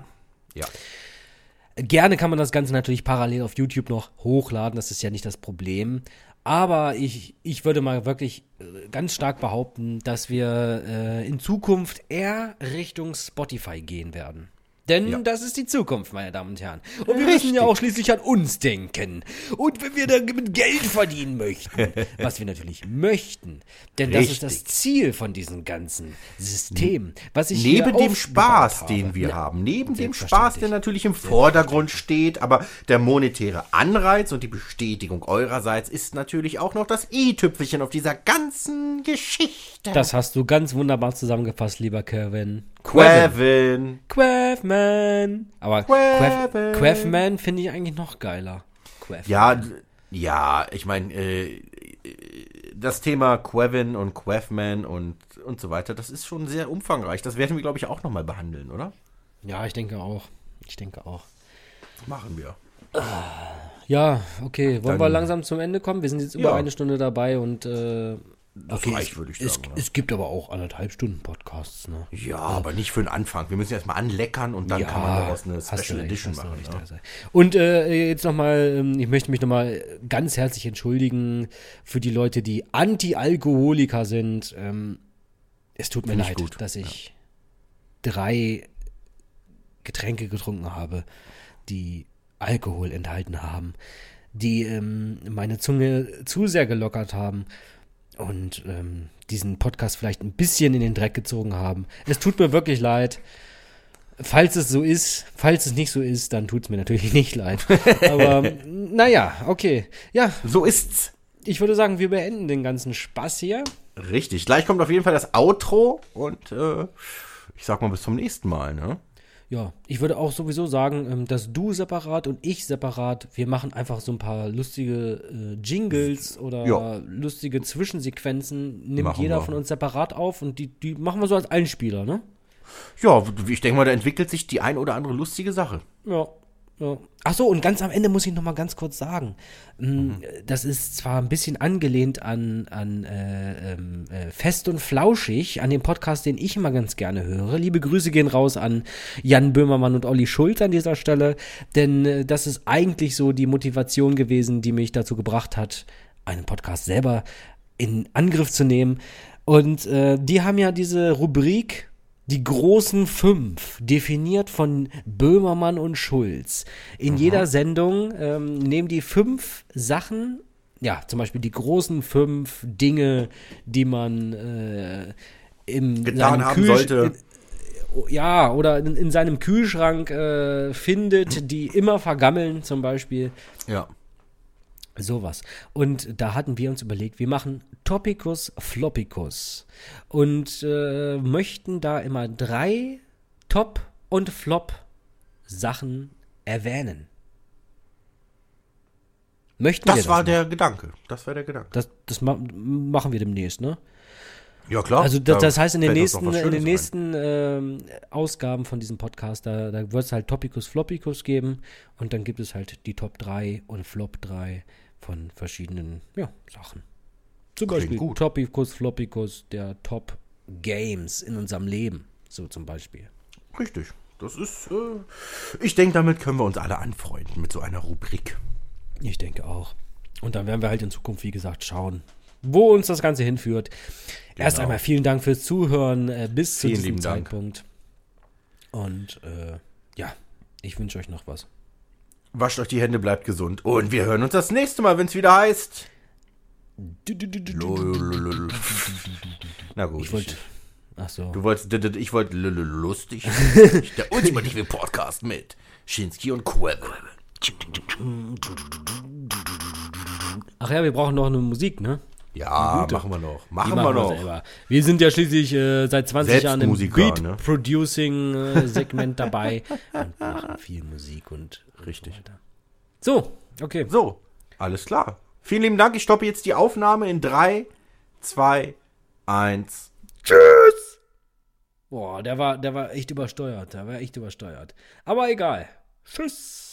Ja. Ja. Gerne kann man das Ganze natürlich parallel auf YouTube noch hochladen, das ist ja nicht das Problem. Aber ich, ich würde mal wirklich äh, ganz stark behaupten, dass wir äh, in Zukunft eher Richtung Spotify gehen werden. Denn Ja. das ist die Zukunft, meine Damen und Herren. Und wir müssen ja auch schließlich an uns denken. Und wenn wir damit Geld verdienen möchten, was wir natürlich möchten, denn das ist das Richtig. Ziel von diesem ganzen System, was ich Neben dem Spaß, habe. den wir Ja, haben, neben dem Spaß, der natürlich im Vordergrund steht, aber der monetäre Anreiz und die Bestätigung eurerseits ist natürlich auch noch das i-Tüpfelchen auf dieser ganzen Geschichte. Das hast du ganz wunderbar zusammengefasst, lieber Kevin. Quevin. Quavman. Aber Quav, Quavman. Finde ich eigentlich noch geiler. Quavman. Ja, ja, ich meine, äh, das Thema Quevin und Quevman und, und so weiter, das ist schon sehr umfangreich. Das werden wir, glaube ich, auch nochmal behandeln, oder? Ja, ich denke auch. Ich denke auch. Machen wir. Ja, okay. Wollen wir Dann- langsam zum Ende kommen? Wir sind jetzt über Ja. eine Stunde dabei und äh, Das okay, reicht, es, würde ich es, sagen. ne? es gibt aber auch anderthalb Stunden Podcasts, ne? Ja, aber nicht für den Anfang. Wir müssen erstmal anleckern und dann kann man daraus eine Special recht, Edition machen. recht, ne? du recht. Und äh, jetzt nochmal, ich möchte mich nochmal ganz herzlich entschuldigen für die Leute, die Anti-Alkoholiker sind. Ähm, es tut mir ich leid, gut, dass ich drei Getränke getrunken habe, die Alkohol enthalten haben, die ähm, meine Zunge zu sehr gelockert haben und ähm, diesen Podcast vielleicht ein bisschen in den Dreck gezogen haben. Es tut mir wirklich leid. Falls es so ist, falls es nicht so ist, dann tut es mir natürlich nicht leid. Aber naja, okay. Ja, So ist's. ich würde sagen, wir beenden den ganzen Spaß hier. Richtig. Gleich kommt auf jeden Fall das Outro und äh, ich sag mal bis zum nächsten Mal, ne? Ja, ich würde auch sowieso sagen, ähm, dass du separat und ich separat, wir machen einfach so ein paar lustige äh, Jingles oder Ja. lustige Zwischensequenzen, nimmt Machen jeder wir. von uns separat auf und die, die machen wir so als Einspieler, ne? Ja, ich denke mal, da entwickelt sich die ein oder andere lustige Sache. Ja. Ja. Ach so, und ganz am Ende muss ich noch mal ganz kurz sagen, mm, das ist zwar ein bisschen angelehnt an, an äh, ähm, äh, Fest und Flauschig, an den Podcast, den ich immer ganz gerne höre. Liebe Grüße gehen raus an Jan Böhmermann und Olli Schulz an dieser Stelle, denn äh, das ist eigentlich so die Motivation gewesen, die mich dazu gebracht hat, einen Podcast selber in Angriff zu nehmen. Und äh, die haben ja diese Rubrik die großen fünf, definiert von Böhmermann und Schulz. In jeder Sendung ähm, nehmen die fünf Sachen, ja, zum Beispiel die großen fünf Dinge, die man äh, im Getan haben Kühlsch- sollte. in- ja, oder in, in seinem Kühlschrank äh, findet, die immer vergammeln, zum Beispiel. Ja. Sowas. Und da hatten wir uns überlegt, wir machen Topicus Floppicus und äh, möchten da immer drei Top- und Flop-Sachen erwähnen. Möchten wir Das das war mal? der Gedanke. Das war der Gedanke. Das, das ma machen wir demnächst, ne? Ja, klar. Also das, Da das heißt, in den nächsten, in den nächsten ähm, Ausgaben von diesem Podcast, da, da wird es halt Topicus Floppicus geben und dann gibt es halt die Top 3 und Flop 3 von verschiedenen ja, Sachen. Zum Klingt Beispiel gut. Topicus Floppicus, der Top Games in unserem Leben, so zum Beispiel. Richtig. Das ist, äh, ich denke, damit können wir uns alle anfreunden mit so einer Rubrik. Ich denke auch. Und dann werden wir halt in Zukunft, wie gesagt, schauen, wo uns das Ganze hinführt. Erst Genau. einmal vielen Dank fürs Zuhören äh, bis zu Vielen diesem lieben Dank. Zeitpunkt. Und äh, ja, ich wünsche euch noch was. Wascht euch die Hände, bleibt gesund. Und wir hören uns das nächste Mal, wenn es wieder heißt. Na gut. Ich wollte. Ach so. Du wolltest, ich wollte lustig. Der ultimative Podcast mit Schinsky und Quevel. Ach ja, wir brauchen noch eine Musik, ne? Ja, machen wir noch. Die Machen wir noch. selber. Wir sind ja schließlich äh, seit 20 Jahren im Selbstmusiker, ne? Beat-Producing-Segment dabei und machen viel Musik und Richtig. so, okay. So, alles klar. Vielen lieben Dank. Ich stoppe jetzt die Aufnahme in 3, 2, 1. Tschüss. Boah, der war, der war echt übersteuert. Der war echt übersteuert. Aber egal. Tschüss.